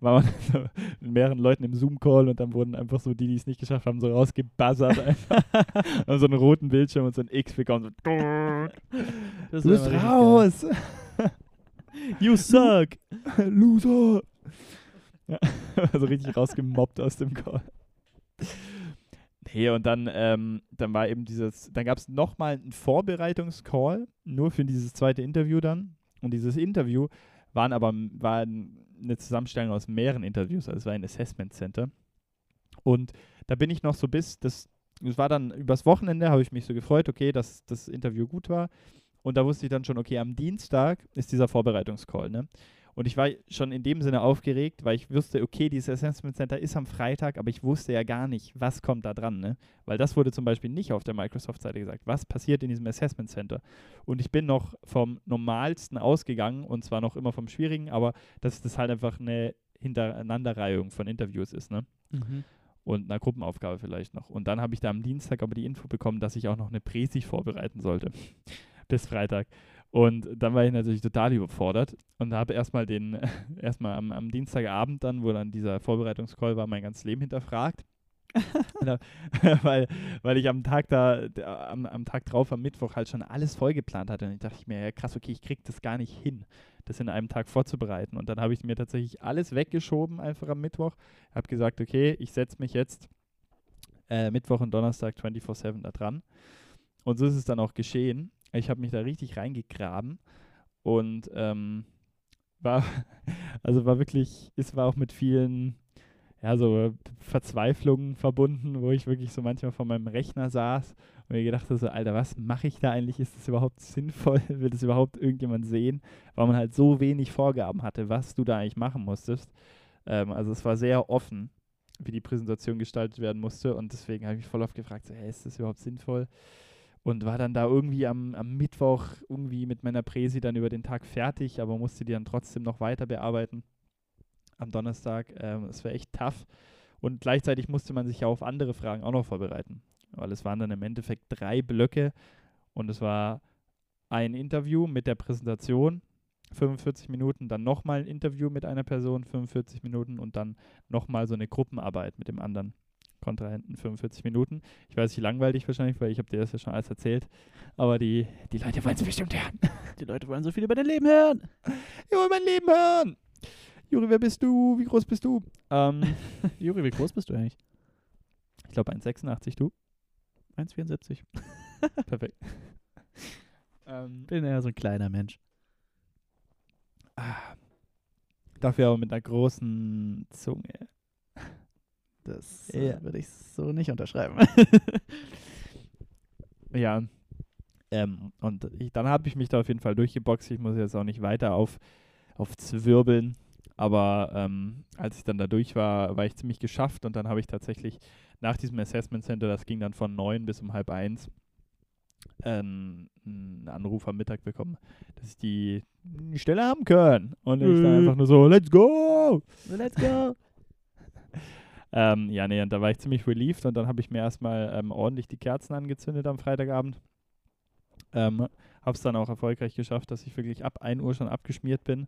war man *laughs* so mit mehreren Leuten im Zoom-Call und dann wurden einfach so die, die es nicht geschafft haben, so rausgebuzzert *laughs* einfach. und so einen roten Bildschirm und so ein X bekommen, so Du bist raus! *laughs* You suck! Loser! Ja, also richtig rausgemobbt aus dem Call. Nee, und dann, ähm, dann war eben dieses, dann gab es nochmal einen Vorbereitungscall, nur für dieses zweite Interview dann. Und dieses Interview waren aber war eine Zusammenstellung aus mehreren Interviews, also es war ein Assessment Center. Und da bin ich noch so bis, das, das war dann übers Wochenende, habe ich mich so gefreut, okay, dass das Interview gut war. Und da wusste ich dann schon, okay, am Dienstag ist dieser Vorbereitungscall, ne? Und ich war schon in dem Sinne aufgeregt, weil ich wusste, okay, dieses Assessment Center ist am Freitag, aber ich wusste ja gar nicht, was kommt da dran, ne? Weil das wurde zum Beispiel nicht auf der Microsoft-Seite gesagt. Was passiert in diesem Assessment Center? Und ich bin noch vom Normalsten ausgegangen und zwar noch immer vom Schwierigen, aber dass das halt einfach eine Hintereinanderreihung von Interviews ist, ne? Mhm. und einer Gruppenaufgabe vielleicht noch. Und dann habe ich da am Dienstag aber die Info bekommen, dass ich auch noch eine Präsi vorbereiten sollte. *laughs* Bis Freitag. Und dann war ich natürlich total überfordert und habe erstmal den, *laughs* erstmal am, am Dienstagabend dann, wo dann dieser Vorbereitungscall war, mein ganzes Leben hinterfragt. Da- *laughs* *laughs* weil, weil ich am Tag da, da- am, am Tag drauf, am Mittwoch halt schon alles vollgeplant hatte. Und ich dachte ich mir, ja krass, okay, ich krieg das gar nicht hin, das in einem Tag vorzubereiten. Und dann habe ich mir tatsächlich alles weggeschoben, einfach am Mittwoch. Habe gesagt, okay, ich setze mich jetzt äh, Mittwoch und Donnerstag 24-7 da dran. Und so ist es dann auch geschehen. Ich habe mich da richtig reingegraben und ähm, war, *laughs* also war wirklich, es war auch mit vielen, ja, so Verzweiflungen verbunden, wo ich wirklich so manchmal vor meinem Rechner saß und mir gedacht habe, so, Alter, was mache ich da eigentlich? Ist das überhaupt sinnvoll? *laughs* Will das überhaupt irgendjemand sehen? Weil man halt so wenig Vorgaben hatte, was du da eigentlich machen musstest. Ähm, also es war sehr offen, wie die Präsentation gestaltet werden musste und deswegen habe ich mich voll oft gefragt, so, hey, ist das überhaupt sinnvoll? Und war dann da irgendwie am, am Mittwoch irgendwie mit meiner Präsi dann über den Tag fertig, aber musste die dann trotzdem noch weiter bearbeiten. am Donnerstag. Ähm, es war echt tough. Und gleichzeitig musste man sich ja auf andere Fragen auch noch vorbereiten. Weil es waren dann im Endeffekt drei Blöcke und es war ein Interview mit der Präsentation, 45 Minuten, dann nochmal ein Interview mit einer Person, 45 Minuten und dann nochmal so eine Gruppenarbeit mit dem anderen Kontrahenten, 45 Minuten. Ich weiß, ich langweilig wahrscheinlich, weil ich habe dir das ja schon alles erzählt, aber die, die Leute wollen es bestimmt hören. *laughs* Die Leute wollen so viel über dein Leben hören. Ich will mein Leben hören. Juri, wer bist du? Wie groß bist du? Ähm, *laughs* Juri, wie groß bist du eigentlich? ich glaube 1,86 du. 1,74. *laughs* Perfekt. ähm, Bin eher so ein kleiner Mensch. ah, dafür aber mit einer großen Zunge. Das Ja. äh, würde ich so nicht unterschreiben. *laughs* Ja. Ähm, und ich, dann habe ich mich da auf jeden Fall durchgeboxt. Ich muss jetzt auch nicht weiter auf, aufzwirbeln. Aber ähm, als ich dann da durch war, war ich ziemlich geschafft und dann habe ich tatsächlich nach diesem Assessment Center, das ging dann von neun bis um halb eins, ähm, einen Anruf am Mittag bekommen, dass ich die, Stelle haben können. Und ich dann Äh. einfach nur so, let's go! Let's go. Ähm, ja, nee, und da war ich ziemlich relieved und dann habe ich mir erstmal ähm, ordentlich die Kerzen angezündet am Freitagabend. Ähm, habe es dann auch erfolgreich geschafft, dass ich wirklich ab 1 Uhr schon abgeschmiert bin.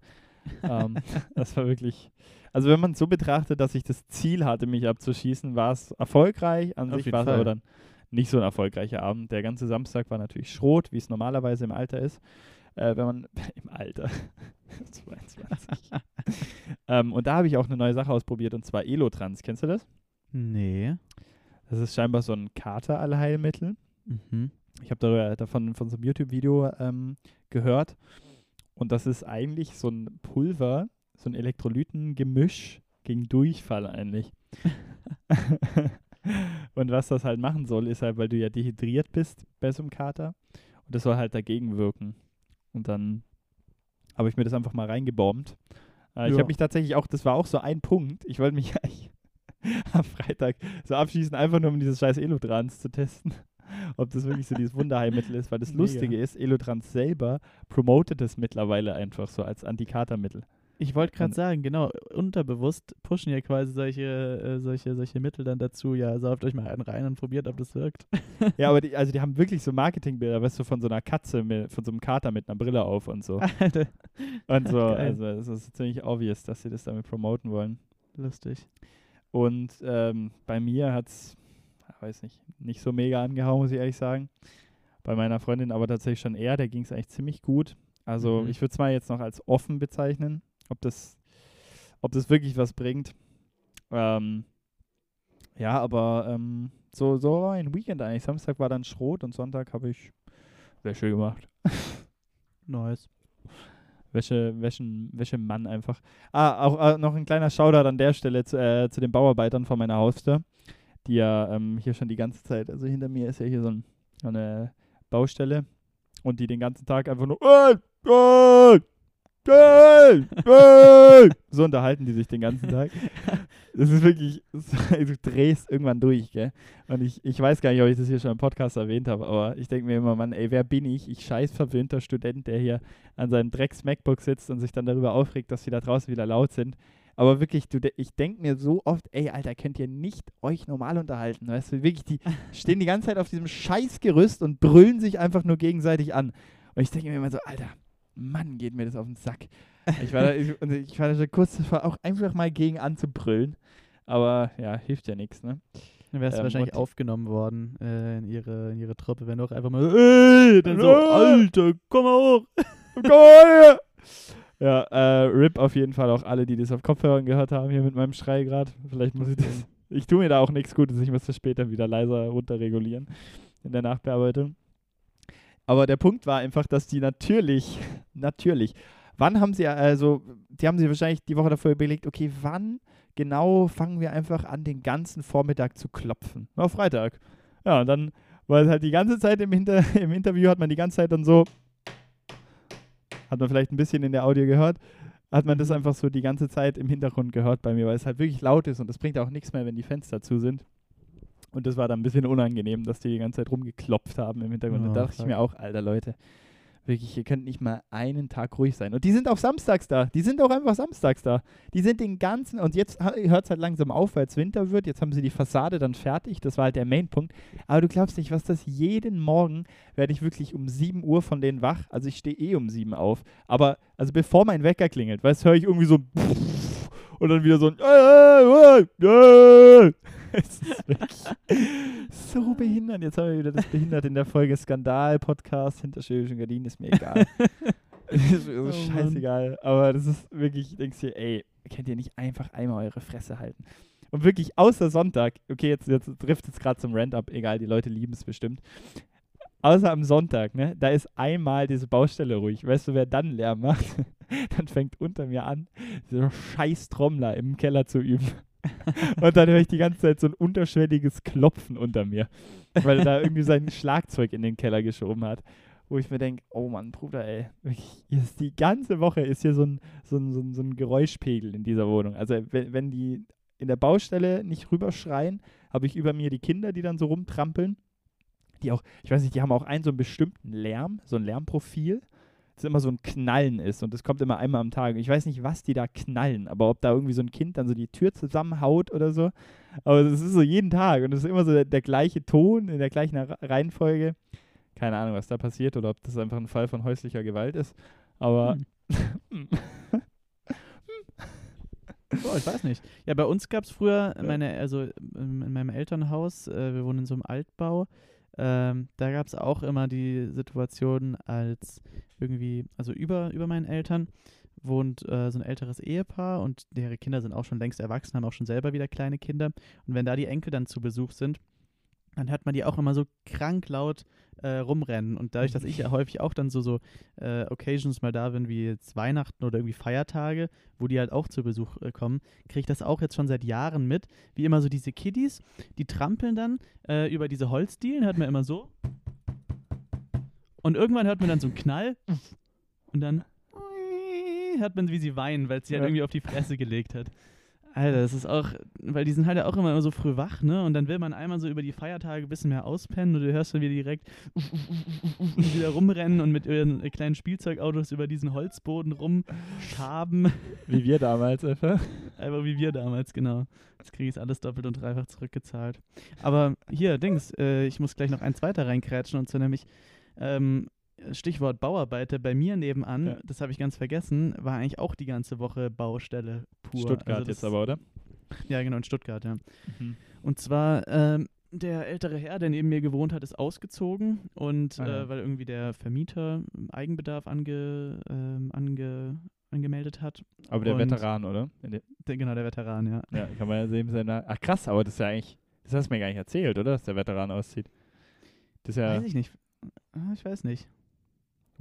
ähm, *laughs* das war wirklich, also wenn man es so betrachtet, dass ich das Ziel hatte, mich abzuschießen, war es erfolgreich. An Auf sich war es aber dann nicht so ein erfolgreicher Abend. Der ganze Samstag war natürlich Schrot, wie es normalerweise im Alter ist. Äh, wenn man *laughs* im Alter *laughs* 22. ähm, und da habe ich auch eine neue Sache ausprobiert und zwar Elotrans. Kennst du das? Nee. Das ist scheinbar so ein Katerallheilmittel. Mhm. Ich habe darüber davon von so einem YouTube-Video ähm, gehört. Und das ist eigentlich so ein Pulver, so ein Elektrolytengemisch gegen Durchfall eigentlich. *laughs* und was das halt machen soll, ist halt, weil du ja dehydriert bist bei so einem Kater. Und das soll halt dagegen wirken. Und dann habe ich mir das einfach mal reingebombt. Äh, Ich habe mich tatsächlich auch, das war auch so ein Punkt. Ich wollte mich *laughs* am Freitag so abschließen, einfach nur um dieses scheiß Elotrans zu testen. *laughs* Ob das wirklich so dieses Wunderheilmittel ist, weil das *laughs* Mega. Lustige ist, Elotrans selber promotet es mittlerweile einfach so als Antikatermittel. Ich wollte gerade sagen, genau, unterbewusst pushen ja quasi solche, äh, solche, solche Mittel dann dazu, ja, sauft euch mal einen rein und probiert, ob das wirkt. *laughs* Ja, aber die, also die haben wirklich so Marketingbilder, weißt du, von so einer Katze, mit, von so einem Kater mit einer Brille auf und so. Alter, Und so, Geil. also es ist ziemlich obvious, dass sie das damit promoten wollen. lustig. Und ähm, bei mir hat es, weiß nicht, nicht so mega angehauen, muss ich ehrlich sagen. Bei meiner Freundin aber tatsächlich schon eher, der ging es eigentlich ziemlich gut. Also Mhm. ich würde es mal jetzt noch als offen bezeichnen, ob das, ob das wirklich was bringt. Ähm, ja, aber ähm, so, so ein Weekend eigentlich. Samstag war dann Schrot und Sonntag habe ich Wäsche gemacht. *laughs* Nice. Wäsche, Wäschen, Wäschemann einfach. Ah, auch äh, noch ein kleiner Shoutout an der Stelle zu, äh, zu den Bauarbeitern von meiner Haustür, die ja ähm, hier schon die ganze Zeit, also hinter mir ist ja hier so, ein, eine Baustelle und die den ganzen Tag einfach nur "Ey, ey, ey, ey", *laughs* so unterhalten die sich den ganzen Tag. *laughs* Das ist wirklich, *laughs* du drehst irgendwann durch, gell? Und ich, ich weiß gar nicht, ob ich das hier schon im Podcast erwähnt habe, aber ich denke mir immer, Mann, ey, wer bin ich? Ich scheiß verwöhnter Student, der hier an seinem Drecks MacBook sitzt und sich dann darüber aufregt, dass sie da draußen wieder laut sind. Aber wirklich, du, ich denke mir so oft, ey, Alter, könnt ihr nicht euch normal unterhalten, weißt du? Wirklich, die stehen die ganze Zeit auf diesem Scheißgerüst und brüllen sich einfach nur gegenseitig an. Und ich denke mir immer so, Alter, Mann, geht mir das auf den Sack. *laughs* Ich war da, ich, ich war da schon kurz davor, auch einfach mal gegen anzubrüllen. Aber ja, hilft ja nichts, ne? Dann wärst du Ähm, wahrscheinlich aufgenommen worden äh, in, ihre, in ihre Truppe, wenn du auch einfach mal, ey, dann so. Alter, komm mal hoch. *laughs* Komm mal her! Ja, äh, RIP auf jeden Fall auch alle, die das auf Kopfhörern gehört haben, hier mit meinem Schrei gerade. Vielleicht muss ich das. *laughs* Ich tue mir da auch nichts Gutes, ich muss das später wieder leiser runterregulieren in der Nachbearbeitung. Aber der Punkt war einfach, dass die natürlich, natürlich, wann haben sie, also, die haben sie wahrscheinlich die Woche davor überlegt, okay, wann genau fangen wir einfach an, den ganzen Vormittag zu klopfen? Na, Freitag. Ja, und dann, weil halt die ganze Zeit im, Hinter, *laughs* im Interview hat man die ganze Zeit dann so, hat man vielleicht ein bisschen in der Audio gehört, hat man das einfach so die ganze Zeit im Hintergrund gehört bei mir, weil es halt wirklich laut ist und es bringt auch nichts mehr, wenn die Fenster zu sind. Und das war dann ein bisschen unangenehm, dass die die ganze Zeit rumgeklopft haben im Hintergrund. Oh, da dachte ich mir auch, alter Leute, Wirklich, ihr könnt nicht mal einen Tag ruhig sein. Und die sind auch samstags da. Die sind auch einfach samstags da. Die sind den ganzen, und jetzt hört es halt langsam auf, weil es Winter wird. Jetzt haben sie die Fassade dann fertig. Das war halt der Mainpunkt. Aber du glaubst nicht, was das jeden Morgen werde ich wirklich um 7 Uhr von denen wach. Also ich stehe eh um 7 auf. Aber, also bevor mein Wecker klingelt, weißt höre ich irgendwie so und dann wieder so ein es ist wirklich so behindert. Jetzt haben wir wieder das behindert in der Folge Skandal-Podcast hinter schwäbischen Gardinen, ist mir egal. *laughs* ist mir so oh scheißegal. Mann. Aber das ist wirklich, ich denkst dir, ey, könnt ihr nicht einfach einmal eure Fresse halten? Und wirklich außer Sonntag, okay, jetzt, jetzt trifft es gerade zum Rant ab, egal, die Leute lieben es bestimmt. Außer am Sonntag, ne? Da ist einmal diese Baustelle ruhig. Weißt du, wer dann Lärm macht? *laughs* dann fängt unter mir an, dieser scheiß Trommler im Keller zu üben. *laughs* und dann höre ich die ganze Zeit so ein unterschwelliges Klopfen unter mir, weil er da irgendwie sein *laughs* Schlagzeug in den Keller geschoben hat. Wo ich mir denke, oh Mann, Bruder, ey, wirklich, die ganze Woche ist hier so ein, so, ein, so, ein, so ein Geräuschpegel in dieser Wohnung. Also wenn, wenn die in der Baustelle nicht rüberschreien, habe ich über mir die Kinder, die dann so rumtrampeln. Die auch, ich weiß nicht, die haben auch einen so einen bestimmten Lärm, so ein Lärmprofil es immer so ein Knallen ist und das kommt immer einmal am Tag. Ich weiß nicht, was die da knallen, aber ob da irgendwie so ein Kind dann so die Tür zusammenhaut oder so. Aber es ist so jeden Tag und es ist immer so der, der, gleiche Ton in der gleichen Reihenfolge. Keine Ahnung, was da passiert oder ob das einfach ein Fall von häuslicher Gewalt ist. Aber. Hm. *laughs* Oh, ich weiß nicht. Ja, bei uns gab es früher, meine, also in meinem Elternhaus, äh, wir wohnen in so einem Altbau, ähm, da gab es auch immer die Situation, als irgendwie, also über, über meinen Eltern wohnt äh, so ein älteres Ehepaar und deren Kinder sind auch schon längst erwachsen, haben auch schon selber wieder kleine Kinder. Und wenn da die Enkel dann zu Besuch sind, dann hört man die auch immer so krank laut äh, rumrennen. Und dadurch, dass ich ja *laughs* häufig auch dann so, so äh, Occasions mal da bin, wie jetzt Weihnachten oder irgendwie Feiertage, wo die halt auch zu Besuch äh, kommen, kriege ich das auch jetzt schon seit Jahren mit. Wie immer so diese Kiddies, die trampeln dann äh, über diese Holzdielen, hört man immer so. Und irgendwann hört man dann so einen Knall und dann *laughs* hört man, wie sie weinen, weil sie halt irgendwie auf die Fresse gelegt hat. Alter, das ist auch, weil die sind halt ja auch immer so früh wach, ne? Und dann will man einmal so über die Feiertage ein bisschen mehr auspennen und du hörst dann wieder direkt *laughs* wieder rumrennen und mit ihren kleinen Spielzeugautos über diesen Holzboden rumschaben. Wie wir damals einfach. Einfach wie wir damals, genau. Jetzt kriege ich alles doppelt und dreifach zurückgezahlt. Aber hier, Dings, äh, ich muss gleich noch eins weiter reinkrätschen und zwar nämlich, ähm, Stichwort Bauarbeiter, bei mir nebenan, ja. das habe ich ganz vergessen, war eigentlich auch die ganze Woche Baustelle pur. Stuttgart also jetzt aber, oder? Ja, genau, in Stuttgart, ja. Mhm. Und zwar, ähm, der ältere Herr, der neben mir gewohnt hat, ist ausgezogen und ah, ja. äh, weil irgendwie der Vermieter Eigenbedarf ange, ähm, ange, angemeldet hat. Aber der Veteran, oder? Der, genau, der Veteran, ja. Ja, kann man ja sehen. Seiner, ach krass, aber das ist ja eigentlich, das hast du mir gar nicht erzählt, oder? Dass der Veteran auszieht. Das ja Weiß ich nicht. Ah, ich weiß nicht.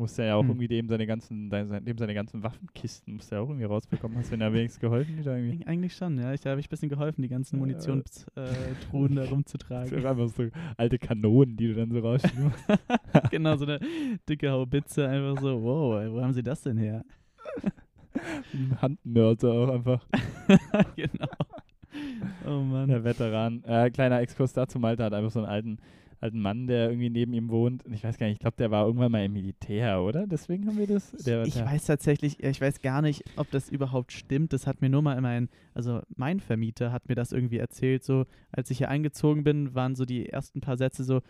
Musste ja auch hm. irgendwie dem seine ganzen, dem seine ganzen Waffenkisten musste ja auch irgendwie rausbekommen. Hast du mir da wenigstens geholfen? Wieder irgendwie? Eigentlich schon, ja. Ich, da habe ich ein bisschen geholfen, die ganzen Munitionstruhen äh, da rumzutragen. *laughs* Das einfach so alte Kanonen, die du dann so rausschieben *laughs* Genau, so eine dicke Haubitze, einfach so, wow, ey, wo haben sie das denn her? Handmörser auch einfach. *laughs* genau. Oh Mann. Der Veteran. Äh, kleiner Exkurs dazu, Malta hat einfach so einen alten alten Mann, der irgendwie neben ihm wohnt. Ich weiß gar nicht, ich glaube, der war irgendwann mal im Militär, oder? Deswegen haben wir das. Der, ich der weiß tatsächlich, ich weiß gar nicht, ob das überhaupt stimmt. Das hat mir nur mal mein, also mein Vermieter hat mir das irgendwie erzählt. So, als ich hier eingezogen bin, waren so die ersten paar Sätze so,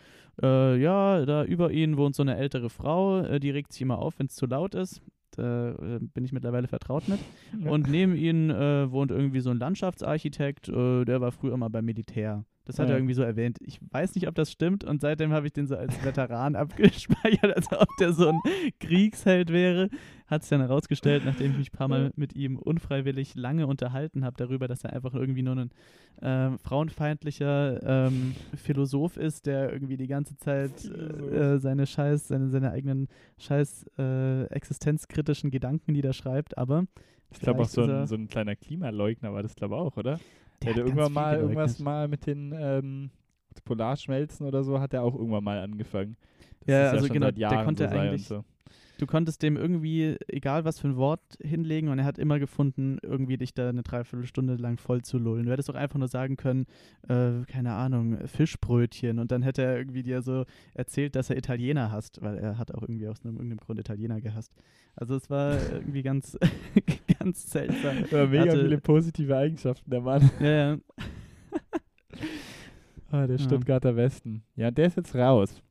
äh, ja, da über ihnen wohnt so eine ältere Frau, äh, die regt sich immer auf, wenn es zu laut ist. Da äh, bin ich mittlerweile vertraut mit. *laughs* Ja. Und neben ihnen äh, wohnt irgendwie so ein Landschaftsarchitekt, äh, der war früher mal beim Militär. Das hat ja. er irgendwie so erwähnt. Ich weiß nicht, ob das stimmt und seitdem habe ich den so als Veteran *laughs* abgespeichert, als ob der so ein Kriegsheld wäre. Hat es dann herausgestellt, nachdem ich mich ein paar Mal mit ihm unfreiwillig lange unterhalten habe darüber, dass er einfach irgendwie nur ein äh, frauenfeindlicher ähm, Philosoph ist, der irgendwie die ganze Zeit äh, seine Scheiß, seine, seine eigenen Scheiß äh, existenzkritischen Gedanken, die er schreibt, aber ich glaube auch so ein, so ein kleiner Klimaleugner war das, glaube ich, auch, oder? Der, der hat irgendwann mal irgendwas mal mit den ähm, Polarschmelzen oder so, hat er auch irgendwann mal angegesungen. ja, also ja genau, der konnte so eigentlich. So. du konntest dem irgendwie, egal was für ein Wort hinlegen, und er hat immer gefunden, irgendwie dich da eine Dreiviertelstunde lang voll zu lullen. Du hättest doch einfach nur sagen können, äh, keine Ahnung, Fischbrötchen. Und dann hätte er irgendwie dir so erzählt, dass er Italiener hasst, weil er hat auch irgendwie aus einem, irgendeinem Grund Italiener gehasst. Also es war irgendwie ganz, *laughs* ganz seltsam. Ja, mega Hatte- viele positive Eigenschaften, der Mann. Ja, ja. *laughs* Ah, der Ja. Stuttgarter Westen. Ja, der ist jetzt raus.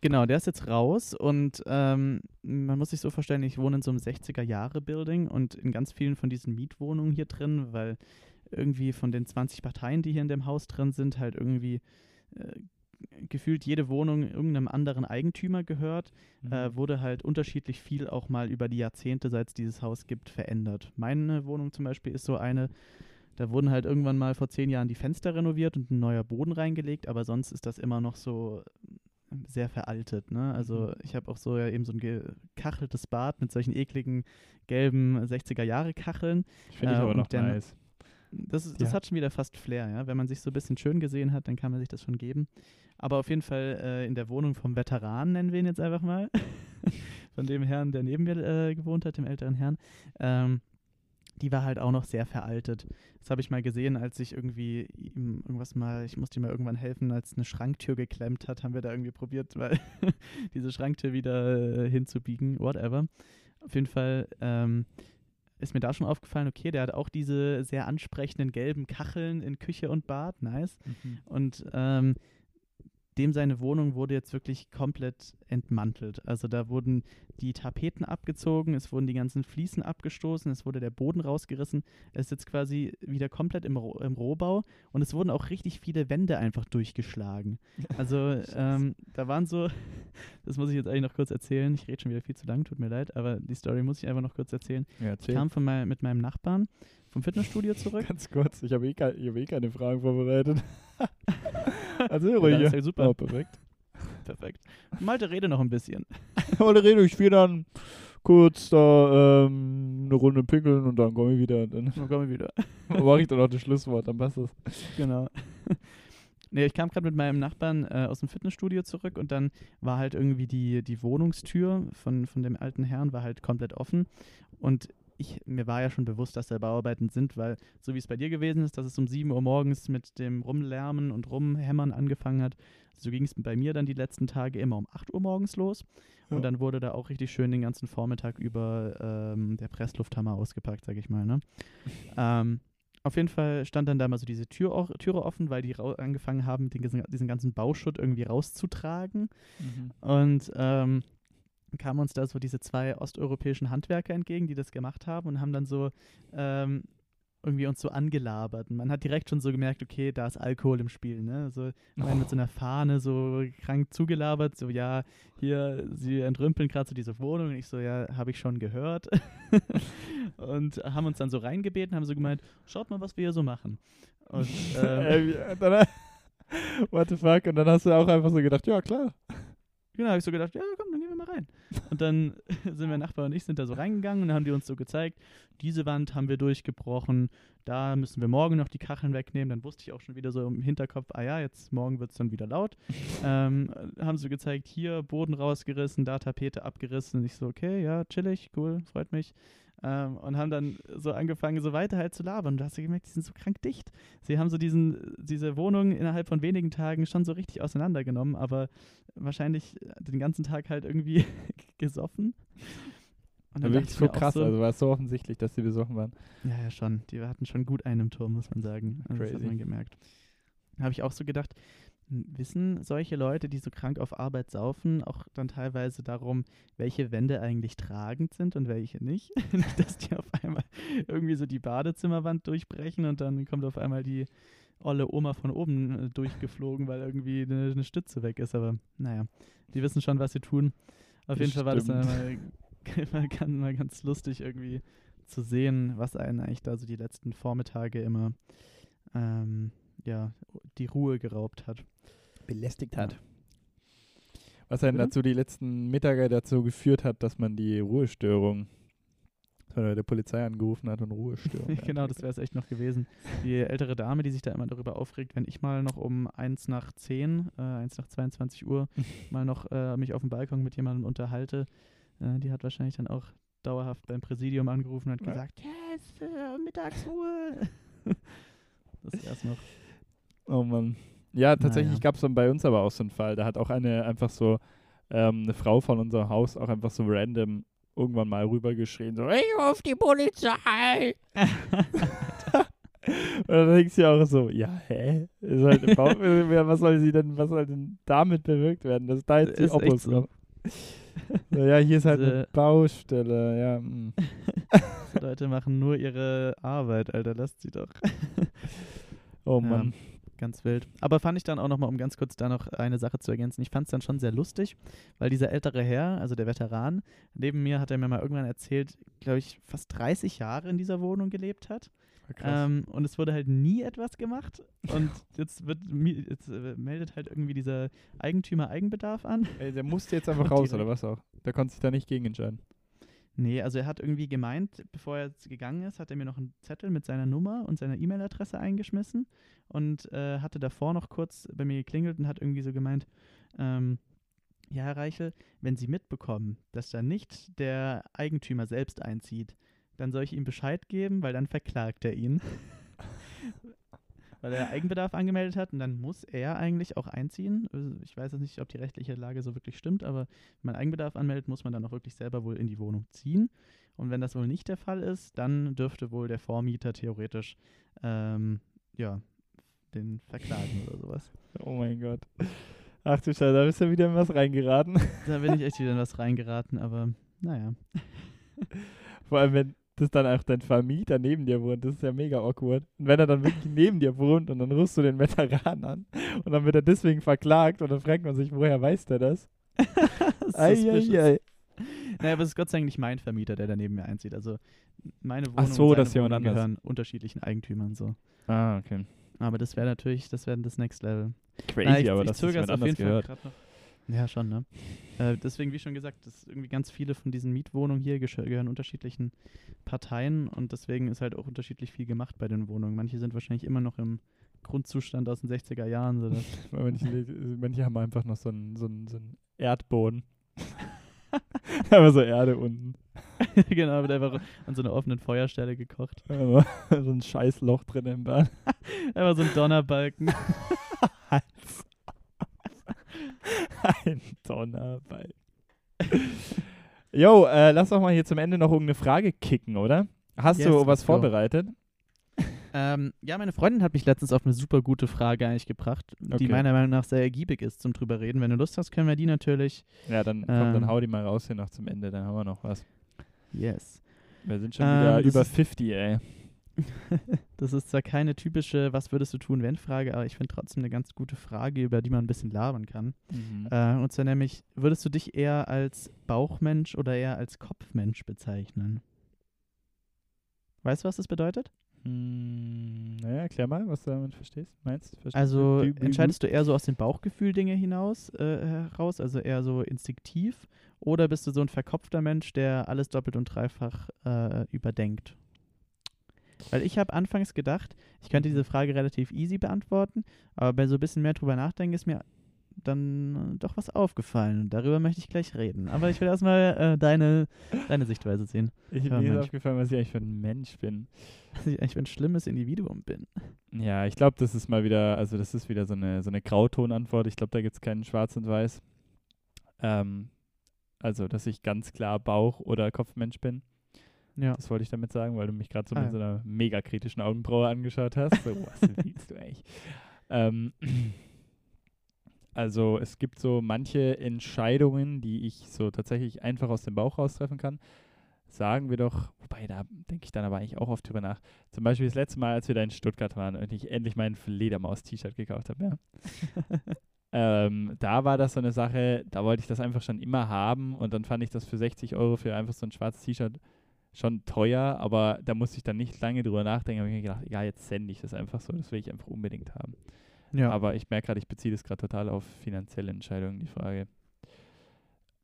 Genau, der ist jetzt raus und ähm, man muss sich so vorstellen, ich wohne in so einem 60er-Jahre-Building und in ganz vielen von diesen Mietwohnungen hier drin, weil irgendwie von den 20 Parteien, die hier in dem Haus drin sind, halt irgendwie äh, gefühlt jede Wohnung irgendeinem anderen Eigentümer gehört, Mhm. äh, wurde halt unterschiedlich viel auch mal über die Jahrzehnte, seit es dieses Haus gibt, verändert. Meine Wohnung zum Beispiel ist so eine, da wurden halt irgendwann mal vor zehn Jahren die Fenster renoviert und ein neuer Boden reingelegt, aber sonst ist das immer noch so sehr veraltet. Ne? Also Mhm. ich habe auch so ja eben so ein gekacheltes Bad mit solchen ekligen gelben 60er-Jahre-Kacheln. Finde ich äh, aber noch nice. Das, ist- das Ja. hat schon wieder fast Flair, ja. Wenn man sich so ein bisschen schön gesehen hat, dann kann man sich das schon geben. Aber auf jeden Fall äh, in der Wohnung vom Veteran, nennen wir ihn jetzt einfach mal, *laughs* von dem Herrn, der neben mir äh, gewohnt hat, dem älteren Herrn, ähm, die war halt auch noch sehr veraltet. Das habe ich mal gesehen, als ich irgendwie ihm irgendwas mal, ich musste ihm mal irgendwann helfen, als eine Schranktür geklemmt hat, haben wir da irgendwie probiert, weil *laughs* diese Schranktür wieder äh, hinzubiegen, whatever. Auf jeden Fall ähm, ist mir da schon aufgefallen, okay, der hat auch diese sehr ansprechenden gelben Kacheln in Küche und Bad, nice. Mhm. Und ähm, dem seine Wohnung wurde jetzt wirklich komplett entmantelt. Also da wurden die Tapeten abgezogen, es wurden die ganzen Fliesen abgestoßen, es wurde der Boden rausgerissen. Er ist jetzt quasi wieder komplett im, Roh- im Rohbau und es wurden auch richtig viele Wände einfach durchgeschlagen. *laughs* Also ähm, da waren so, *laughs* das muss ich jetzt eigentlich noch kurz erzählen. Ich rede schon wieder viel zu lang, tut mir leid, aber die Story muss ich einfach noch kurz erzählen. Ja, Ich erzähl. kam von mein, mit meinem Nachbarn vom Fitnessstudio zurück. *laughs* Ganz kurz, ich habe eh, ich hab eh keine Fragen vorbereitet. *laughs* also Ja, ruhig. das ist ja super. Oh, perfekt. Perfekt. Malte, rede noch ein bisschen. *laughs* Alle rede, ich spiele dann kurz da ähm, eine Runde pinkeln und dann komme ich wieder. Dann Dann komme ich wieder. *laughs* mache ich dann auch das Schlusswort, dann passt das. Genau. Nee, ich kam gerade mit meinem Nachbarn äh, aus dem Fitnessstudio zurück und dann war halt irgendwie die, die Wohnungstür von, von dem alten Herrn war halt komplett offen. Und ich, mir war ja schon bewusst, dass da Bauarbeiten sind, weil so wie es bei dir gewesen ist, dass es um 7 Uhr morgens mit dem Rumlärmen und Rumhämmern angefangen hat, so ging es bei mir dann die letzten Tage immer um 8 Uhr morgens los. Ja. Und dann wurde da auch richtig schön den ganzen Vormittag über ähm, der Presslufthammer ausgepackt, sag ich mal. Ne? *laughs* ähm, auf jeden Fall stand dann da mal so diese Tür, Türe offen, weil die angefangen haben, den, diesen ganzen Bauschutt irgendwie rauszutragen. Und ähm, kamen uns da so diese zwei osteuropäischen Handwerker entgegen, die das gemacht haben und haben dann so ähm, irgendwie uns so angelabert. Und man hat direkt schon so gemerkt, okay, da ist Alkohol im Spiel. Ne? So einen mit so einer Fahne so krank zugelabert, so ja, hier, sie entrümpeln gerade so diese Wohnung. Und ich so, ja, habe ich schon gehört. *laughs* und haben uns dann so reingebeten, haben so gemeint, schaut mal, was wir hier so machen. Und *laughs* ähm, äh, dann, *laughs* what the fuck? Und dann hast du auch einfach so gedacht, ja klar. Genau, habe ich so gedacht, ja, komm, rein. Und dann *laughs* sind mein Nachbar und ich sind da so reingegangen und dann haben die uns so gezeigt, diese Wand haben wir durchgebrochen, da müssen wir morgen noch die Kacheln wegnehmen. Dann wusste ich auch schon wieder so im Hinterkopf, ah ja, jetzt morgen wird es dann wieder laut. *laughs* ähm, haben sie gezeigt, hier Boden rausgerissen, da Tapete abgerissen. Und ich so, okay, ja, chillig, cool, freut mich. Ähm, und haben dann so angefangen, so weiter halt zu labern. Und du hast ja gemerkt, die sind so krank dicht. Sie haben so diesen, diese Wohnung innerhalb von wenigen Tagen schon so richtig auseinandergenommen, aber wahrscheinlich den ganzen Tag halt irgendwie *laughs* gesoffen. Und dann wirklich so krass, so, also war es so offensichtlich, dass die besoffen waren. ja, ja, schon. Die hatten schon gut einen im Turm, muss man sagen. Also das hat man gemerkt. Habe ich auch so gedacht, wissen solche Leute, die so krank auf Arbeit saufen, auch dann teilweise darum, welche Wände eigentlich tragend sind und welche nicht? *laughs* dass die auf einmal irgendwie so die Badezimmerwand durchbrechen und dann kommt auf einmal die olle Oma von oben äh, durchgeflogen, weil irgendwie eine, eine Stütze weg ist. Aber naja, die wissen schon, was sie tun. Auf jeden Fall war das dann mal, *laughs* mal ganz lustig irgendwie zu sehen, was einen eigentlich da so die letzten Vormittage immer ähm, ja, die Ruhe geraubt hat. belästigt hat. Was einen Bitte? dazu die letzten Mittage dazu geführt hat, dass man die Ruhestörung, der Polizei angerufen hat und Ruhestörung. *laughs* genau, das wäre es echt noch gewesen. Die ältere Dame, die sich da immer darüber aufregt, wenn ich mal noch um 1 nach 10, äh, 1 nach 22 Uhr *laughs* mal noch äh, mich auf dem Balkon mit jemandem unterhalte, Äh, die hat wahrscheinlich dann auch dauerhaft beim Präsidium angerufen und hat gesagt, yes, äh, Mittagsruhe. *laughs* das wär's noch. Oh Mann. Ja, tatsächlich Naja. gab es dann bei uns aber auch so einen Fall. Da hat auch eine einfach so, ähm, eine Frau von unserem Haus auch einfach so random irgendwann mal rübergeschrien, so, ich ruf die Polizei. *laughs* Und dann denkst du dir auch so, ja, hä? Ist halt Bauch, *laughs* äh, was soll sie denn, was soll denn damit bewirkt werden, dass da jetzt die Ist Opos so. So, ja, hier ist halt eine Baustelle, ja. mm. Die *laughs* Leute machen nur ihre Arbeit, Alter, lasst sie doch. Oh Ja. Ganz wild. Aber fand ich dann auch nochmal, um ganz kurz da noch eine Sache zu ergänzen, ich fand es dann schon sehr lustig, weil dieser ältere Herr, also der Veteran, neben mir hat er mir mal irgendwann erzählt, glaube ich, fast 30 Jahre in dieser Wohnung gelebt hat. Krass. Ähm, und es wurde halt nie etwas gemacht. Und *laughs* jetzt, wird, jetzt äh, meldet halt irgendwie dieser Eigentümer Eigenbedarf an. Ey, der musste jetzt *laughs* einfach raus, oder was auch? Der konnte sich da nicht gegen entscheiden. Nee, also er hat irgendwie gemeint, bevor er jetzt gegangen ist, hat er mir noch einen Zettel mit seiner Nummer und seiner E-Mail-Adresse eingeschmissen und äh, hatte davor noch kurz bei mir geklingelt und hat irgendwie so gemeint, ähm, ja, Herr Reichel, wenn Sie mitbekommen, dass da nicht der Eigentümer selbst einzieht, dann soll ich ihm Bescheid geben, weil dann verklagt er ihn. *laughs* weil er Eigenbedarf angemeldet hat und dann muss er eigentlich auch einziehen. Also Ich weiß jetzt nicht, ob die rechtliche Lage so wirklich stimmt, aber wenn man Eigenbedarf anmeldet, muss man dann auch wirklich selber wohl in die Wohnung ziehen. Und wenn das wohl nicht der Fall ist, dann dürfte wohl der Vormieter theoretisch ähm, ja, den verklagen oder sowas. Oh mein Gott. Ach du Scheiße, da bist du wieder in was reingeraten. Da bin ich echt wieder in was reingeraten, aber naja. *laughs* Vor allem, wenn das dann auch dein Vermieter neben dir wohnt, das ist ja mega awkward. Und wenn er dann wirklich neben dir wohnt und dann rufst du den Veteran an und dann wird er deswegen verklagt und dann fragt man sich, woher weiß der das? *laughs* Suspicious. Eieiei. Naja, aber es ist Gott sei Dank nicht mein Vermieter, der da neben mir einzieht. Also meine Wohnung Ach so, und seine das ist Wohnung gehören unterschiedlichen Eigentümern so. Ah, okay. Aber das wäre natürlich, das wäre das Next Level. Crazy, Na, ich, aber ich dass das es auf jeden gehört. Fall noch. Ja, schon, ne? Äh, deswegen, wie schon gesagt, das irgendwie ganz viele von diesen Mietwohnungen hier gehören unterschiedlichen Parteien und deswegen ist halt auch unterschiedlich viel gemacht bei den Wohnungen. Manche sind wahrscheinlich immer noch im Grundzustand aus den 60er Jahren. So dass *laughs* Manche, manche haben einfach noch so einen, so einen, so einen Erdboden. *laughs* aber so Erde unten. *laughs* genau, wird einfach an so einer offenen Feuerstelle gekocht. So ein scheiß Loch drin im Bad. Einfach so ein Donnerbalken. Hals. Ein Donnerball. Jo, äh, lass doch mal hier zum Ende noch irgendeine Frage kicken, oder? Hast Yes, du was go. vorbereitet? Ähm, ja, meine Freundin hat mich letztens auf eine super gute Frage eigentlich gebracht, Okay. die meiner Meinung nach sehr ergiebig ist zum drüber reden. Wenn du Lust hast, können wir die natürlich. Ja, dann komm, dann Ähm. hau die mal raus hier noch zum Ende, dann haben wir noch was. Yes. Wir sind schon Ähm, wieder das über ist- 50, ey. *laughs* Das ist zwar keine typische Was würdest du tun, wenn Frage, aber ich finde trotzdem eine ganz gute Frage, über die man ein bisschen labern kann. Mhm. Äh, und zwar nämlich, würdest du dich eher als Bauchmensch oder eher als Kopfmensch bezeichnen? Weißt du, was das bedeutet? Hm, naja, erklär mal, was du damit verstehst, meinst. Verstehst Also du? Entscheidest du eher so aus dem Bauchgefühl Dinge hinaus äh, heraus, also eher so instinktiv, oder bist du so ein verkopfter Mensch, der alles doppelt und dreifach äh, überdenkt? Weil ich habe anfangs gedacht, ich könnte diese Frage relativ easy beantworten, aber bei so ein bisschen mehr drüber nachdenken ist mir dann doch was aufgefallen. Und darüber möchte ich gleich reden. Aber ich will erstmal äh, deine, deine Sichtweise sehen. ich, mir ist aufgefallen, was ich eigentlich für ein Mensch bin. Dass ich eigentlich ein schlimmes Individuum bin. Ja, ich glaube, das ist mal wieder, also das ist wieder so eine, so eine Grautonantwort. Ich glaube, da gibt es keinen Schwarz und Weiß. Ähm, also, dass ich ganz klar Bauch- oder Kopfmensch bin. Ja. Das wollte ich damit sagen, weil du mich gerade so Ah, mit so einer mega kritischen Augenbraue angeschaut hast. So, was willst du eigentlich? Ähm, also es gibt so manche Entscheidungen, die ich so tatsächlich einfach aus dem Bauch raus treffen kann. Sagen wir doch, wobei da denke ich dann aber eigentlich auch oft drüber nach. Zum Beispiel das letzte Mal, als wir da in Stuttgart waren und ich endlich mein Fledermaus-T-Shirt gekauft habe, ja. *laughs* Ähm, da war das so eine Sache, da wollte ich das einfach schon immer haben und dann fand ich das für 60 Euro für einfach so ein schwarzes T-Shirt schon teuer, aber da musste ich dann nicht lange drüber nachdenken. habe ich mir gedacht, egal, jetzt sende ich das einfach so, das will ich einfach unbedingt haben. Ja. Aber ich merke gerade, ich beziehe das gerade total auf finanzielle Entscheidungen, die Frage.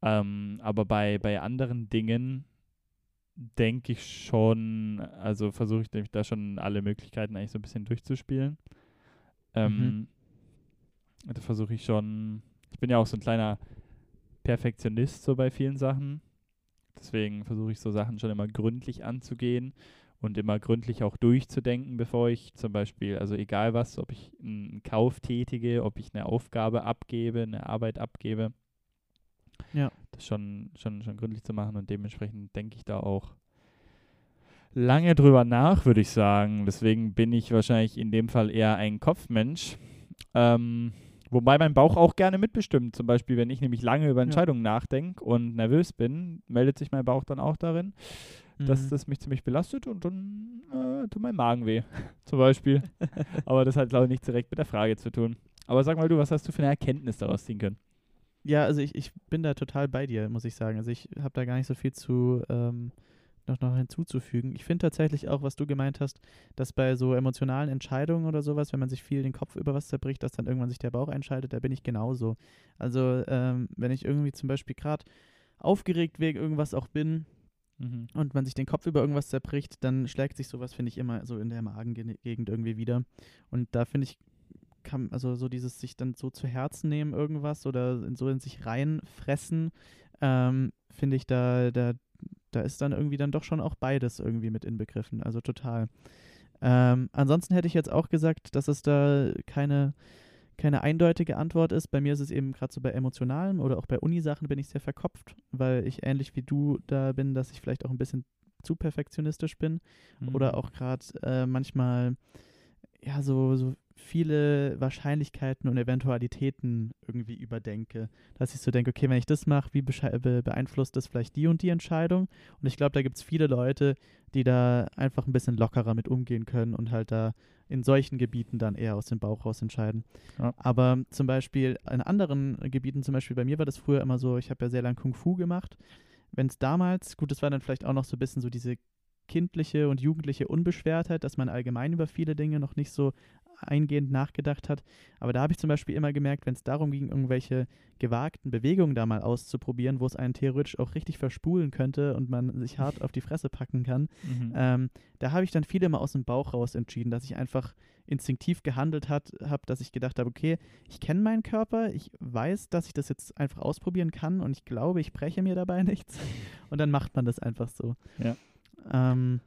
Ähm, aber bei, bei anderen Dingen denke ich schon, also versuche ich nämlich da schon alle Möglichkeiten eigentlich so ein bisschen durchzuspielen. Ähm, Da versuche ich schon, ich bin ja auch so ein kleiner Perfektionist so bei vielen Sachen. Deswegen versuche ich so Sachen schon immer gründlich anzugehen und immer gründlich auch durchzudenken, bevor ich zum Beispiel, also egal was, ob ich einen Kauf tätige, ob ich eine Aufgabe abgebe, eine Arbeit abgebe. Ja. Das schon, schon, schon gründlich zu machen und dementsprechend denke ich da auch lange drüber nach, würde ich sagen. Deswegen bin ich wahrscheinlich in dem Fall eher ein Kopfmensch. Ähm, wobei mein Bauch auch gerne mitbestimmt. Zum Beispiel, wenn ich nämlich lange über Entscheidungen ja. nachdenke und nervös bin, meldet sich mein Bauch dann auch darin, mhm. dass das mich ziemlich belastet und dann äh, tut mein Magen weh, *laughs* zum Beispiel. *laughs* Aber das hat, glaube ich, nichts direkt mit der Frage zu tun. Aber sag mal du, was hast du für eine Erkenntnis daraus ziehen können? Ja, also ich, ich bin da total bei dir, muss ich sagen. Also ich habe da gar nicht so viel zu ähm, noch, noch hinzuzufügen. Ich finde tatsächlich auch, was du gemeint hast, dass bei so emotionalen Entscheidungen oder sowas, wenn man sich viel den Kopf über was zerbricht, dass dann irgendwann sich der Bauch einschaltet, da bin ich genauso. Also ähm, wenn ich irgendwie zum Beispiel gerade aufgeregt wegen irgendwas auch bin, mhm. und man sich den Kopf über irgendwas zerbricht, dann schlägt sich sowas, finde ich, immer so in der Magengegend irgendwie wieder. Und da finde ich, kann, also so dieses sich dann so zu Herzen nehmen, irgendwas oder in, so in sich reinfressen, ähm, finde ich, da, da, da ist dann irgendwie dann doch schon auch beides irgendwie mit inbegriffen. Also total. Ähm, ansonsten hätte ich jetzt auch gesagt, dass es da keine, keine eindeutige Antwort ist. Bei mir ist es eben gerade so bei emotionalen oder auch bei Unisachen bin ich sehr verkopft, weil ich ähnlich wie du da bin, dass ich vielleicht auch ein bisschen zu perfektionistisch bin mhm. oder auch gerade äh, manchmal ja so, so viele Wahrscheinlichkeiten und Eventualitäten irgendwie überdenke. Dass ich so denke, okay, wenn ich das mache, wie be beeinflusst das vielleicht die und die Entscheidung? Und ich glaube, da gibt es viele Leute, die da einfach ein bisschen lockerer mit umgehen können und halt da in solchen Gebieten dann eher aus dem Bauch raus entscheiden. Ja. Aber zum Beispiel in anderen Gebieten, zum Beispiel bei mir war das früher immer so, ich habe ja sehr lange Kung Fu gemacht. Wenn es damals, gut, das war dann vielleicht auch noch so ein bisschen so diese kindliche und jugendliche Unbeschwertheit, dass man allgemein über viele Dinge noch nicht so eingehend nachgedacht hat. Aber da habe ich zum Beispiel immer gemerkt, wenn es darum ging, irgendwelche gewagten Bewegungen da mal auszuprobieren, wo es einen theoretisch auch richtig verspulen könnte und man sich hart *laughs* auf die Fresse packen kann, mhm. ähm, da habe ich dann viele mal aus dem Bauch raus entschieden, dass ich einfach instinktiv gehandelt habe, dass ich gedacht habe, okay, ich kenne meinen Körper, ich weiß, dass ich das jetzt einfach ausprobieren kann und ich glaube, ich breche mir dabei *laughs* nichts. Und dann macht man das einfach so. Ja. Ähm,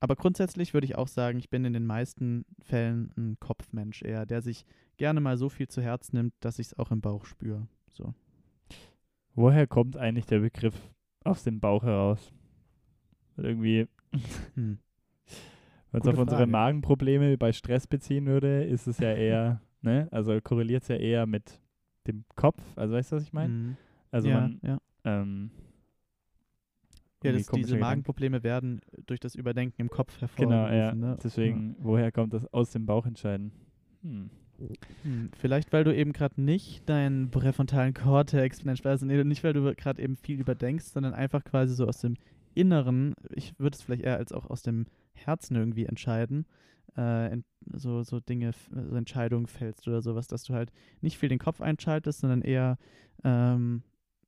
aber grundsätzlich würde ich auch sagen, ich bin in den meisten Fällen ein Kopfmensch eher, der sich gerne mal so viel zu Herz nimmt, dass ich es auch im Bauch spüre. So. Woher kommt eigentlich der Begriff aus dem Bauch heraus? Irgendwie, *laughs* hm. wenn es auf Frage. unsere Magenprobleme bei Stress beziehen würde, ist es ja *laughs* eher, ne? Also korreliert es ja eher mit dem Kopf. Also weißt du, was ich meine? Mhm. Also ja, man, ja. Ähm, ja, das, diese Magenprobleme werden durch das Überdenken im Kopf hervorgerufen. Genau, ja. Ne? Deswegen, ja. woher kommt das aus dem Bauch entscheiden? Hm. Hm, vielleicht, weil du eben gerade nicht deinen präfrontalen Kortex, Spaß, nee, nicht, weil du gerade eben viel überdenkst, sondern einfach quasi so aus dem Inneren, ich würde es vielleicht eher als auch aus dem Herzen irgendwie entscheiden, äh, so, so Dinge, so Entscheidungen fällst oder sowas, dass du halt nicht viel den Kopf einschaltest, sondern eher ähm,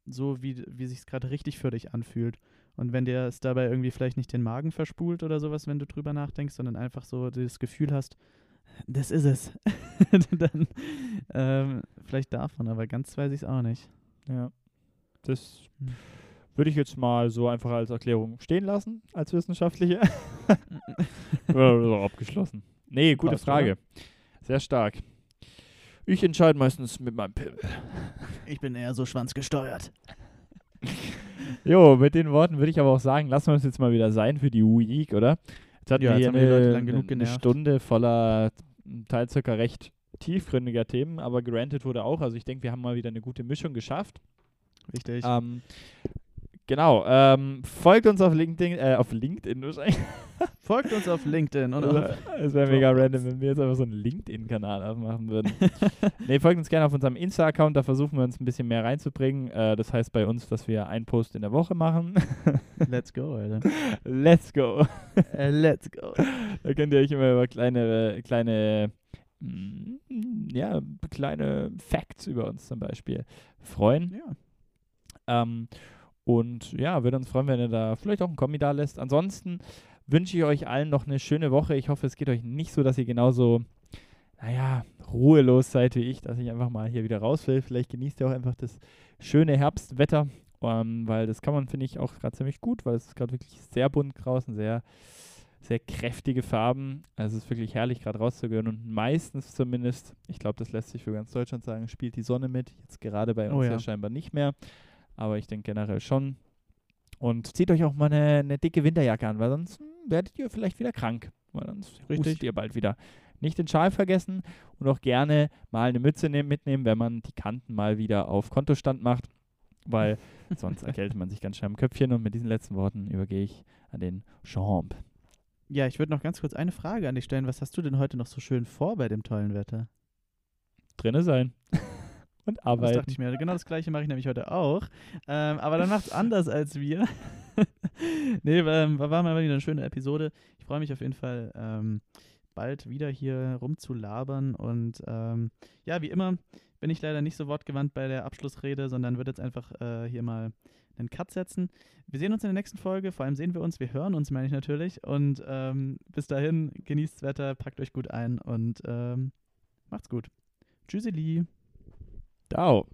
so, wie, wie sich es gerade richtig für dich anfühlt. Und wenn dir es dabei irgendwie vielleicht nicht den Magen verspult oder sowas, wenn du drüber nachdenkst, sondern einfach so das Gefühl hast, das ist es, *laughs* dann ähm, vielleicht davon, aber ganz weiß ich es auch nicht. Ja. Das hm. würde ich jetzt mal so einfach als Erklärung stehen lassen, als wissenschaftliche. *laughs* Oder abgeschlossen. Nee, gute Passt, Frage. Oder? Sehr stark. Ich entscheide meistens mit meinem Pimmel. Ich bin eher so schwanzgesteuert. *laughs* Jo, mit den Worten würde ich aber auch sagen, lassen wir uns jetzt mal wieder sein für die Week, oder? Jetzt hatten ja, wir hier eine, eine Stunde voller teils circa recht tiefgründiger Themen, aber granted wurde auch. Also ich denke, wir haben mal wieder eine gute Mischung geschafft. Richtig. Ähm, Genau. Ähm, folgt uns auf LinkedIn, äh, auf LinkedIn wahrscheinlich. *laughs* folgt uns auf LinkedIn. Oder es wäre mega random, wenn wir jetzt einfach so einen LinkedIn-Kanal aufmachen würden. *laughs* nee, folgt uns gerne auf unserem Insta-Account, da versuchen wir uns ein bisschen mehr reinzubringen. Äh, das heißt bei uns, dass wir einen Post in der Woche machen. *laughs* let's go, Alter. Let's go. Uh, let's go. Da könnt ihr euch immer über kleine, kleine mm, ja, kleine Facts über uns zum Beispiel freuen. Ja. Ähm, und ja, würde uns freuen, wenn ihr da vielleicht auch einen Kommi da lässt. Ansonsten wünsche ich euch allen noch eine schöne Woche. Ich hoffe, es geht euch nicht so, dass ihr genauso, naja, ruhelos seid wie ich, dass ich einfach mal hier wieder raus will. Vielleicht genießt ihr auch einfach das schöne Herbstwetter ähm, weil das kann man, finde ich, auch gerade ziemlich gut, weil es ist gerade wirklich sehr bunt draußen, sehr, sehr kräftige Farben. Also es ist wirklich herrlich, gerade rauszugehen und meistens zumindest, ich glaube, das lässt sich für ganz Deutschland sagen, spielt die Sonne mit. Jetzt gerade bei uns Oh ja. ja. scheinbar nicht mehr, aber ich denke generell schon. Und zieht euch auch mal eine, eine dicke Winterjacke an, weil sonst hm, werdet ihr vielleicht wieder krank. Weil sonst Richtig. hustet ihr bald wieder. Nicht den Schal vergessen und auch gerne mal eine Mütze nehmen, mitnehmen, wenn man die Kanten mal wieder auf Kontostand macht, weil *laughs* sonst erkältet man sich ganz schnell im Köpfchen. Und mit diesen letzten Worten übergehe ich an den Champ. Ja, ich würde noch ganz kurz eine Frage an dich stellen. Was hast du denn heute noch so schön vor bei dem tollen Wetter? Drinne sein *laughs* und Das arbeiten. dachte ich mir. Genau das gleiche mache ich nämlich heute auch. Ähm, aber dann macht es anders als wir. *laughs* nee, ähm, war mal wieder eine schöne Episode. Ich freue mich auf jeden Fall, ähm, bald wieder hier rumzulabern. Und ähm, ja, wie immer bin ich leider nicht so wortgewandt bei der Abschlussrede, sondern würde jetzt einfach äh, hier mal einen Cut setzen. Wir sehen uns in der nächsten Folge. Vor allem sehen wir uns, wir hören uns, meine ich natürlich. Und ähm, bis dahin, genießt's Wetter, packt euch gut ein und ähm, macht's gut. Tschüsseli. Tchau.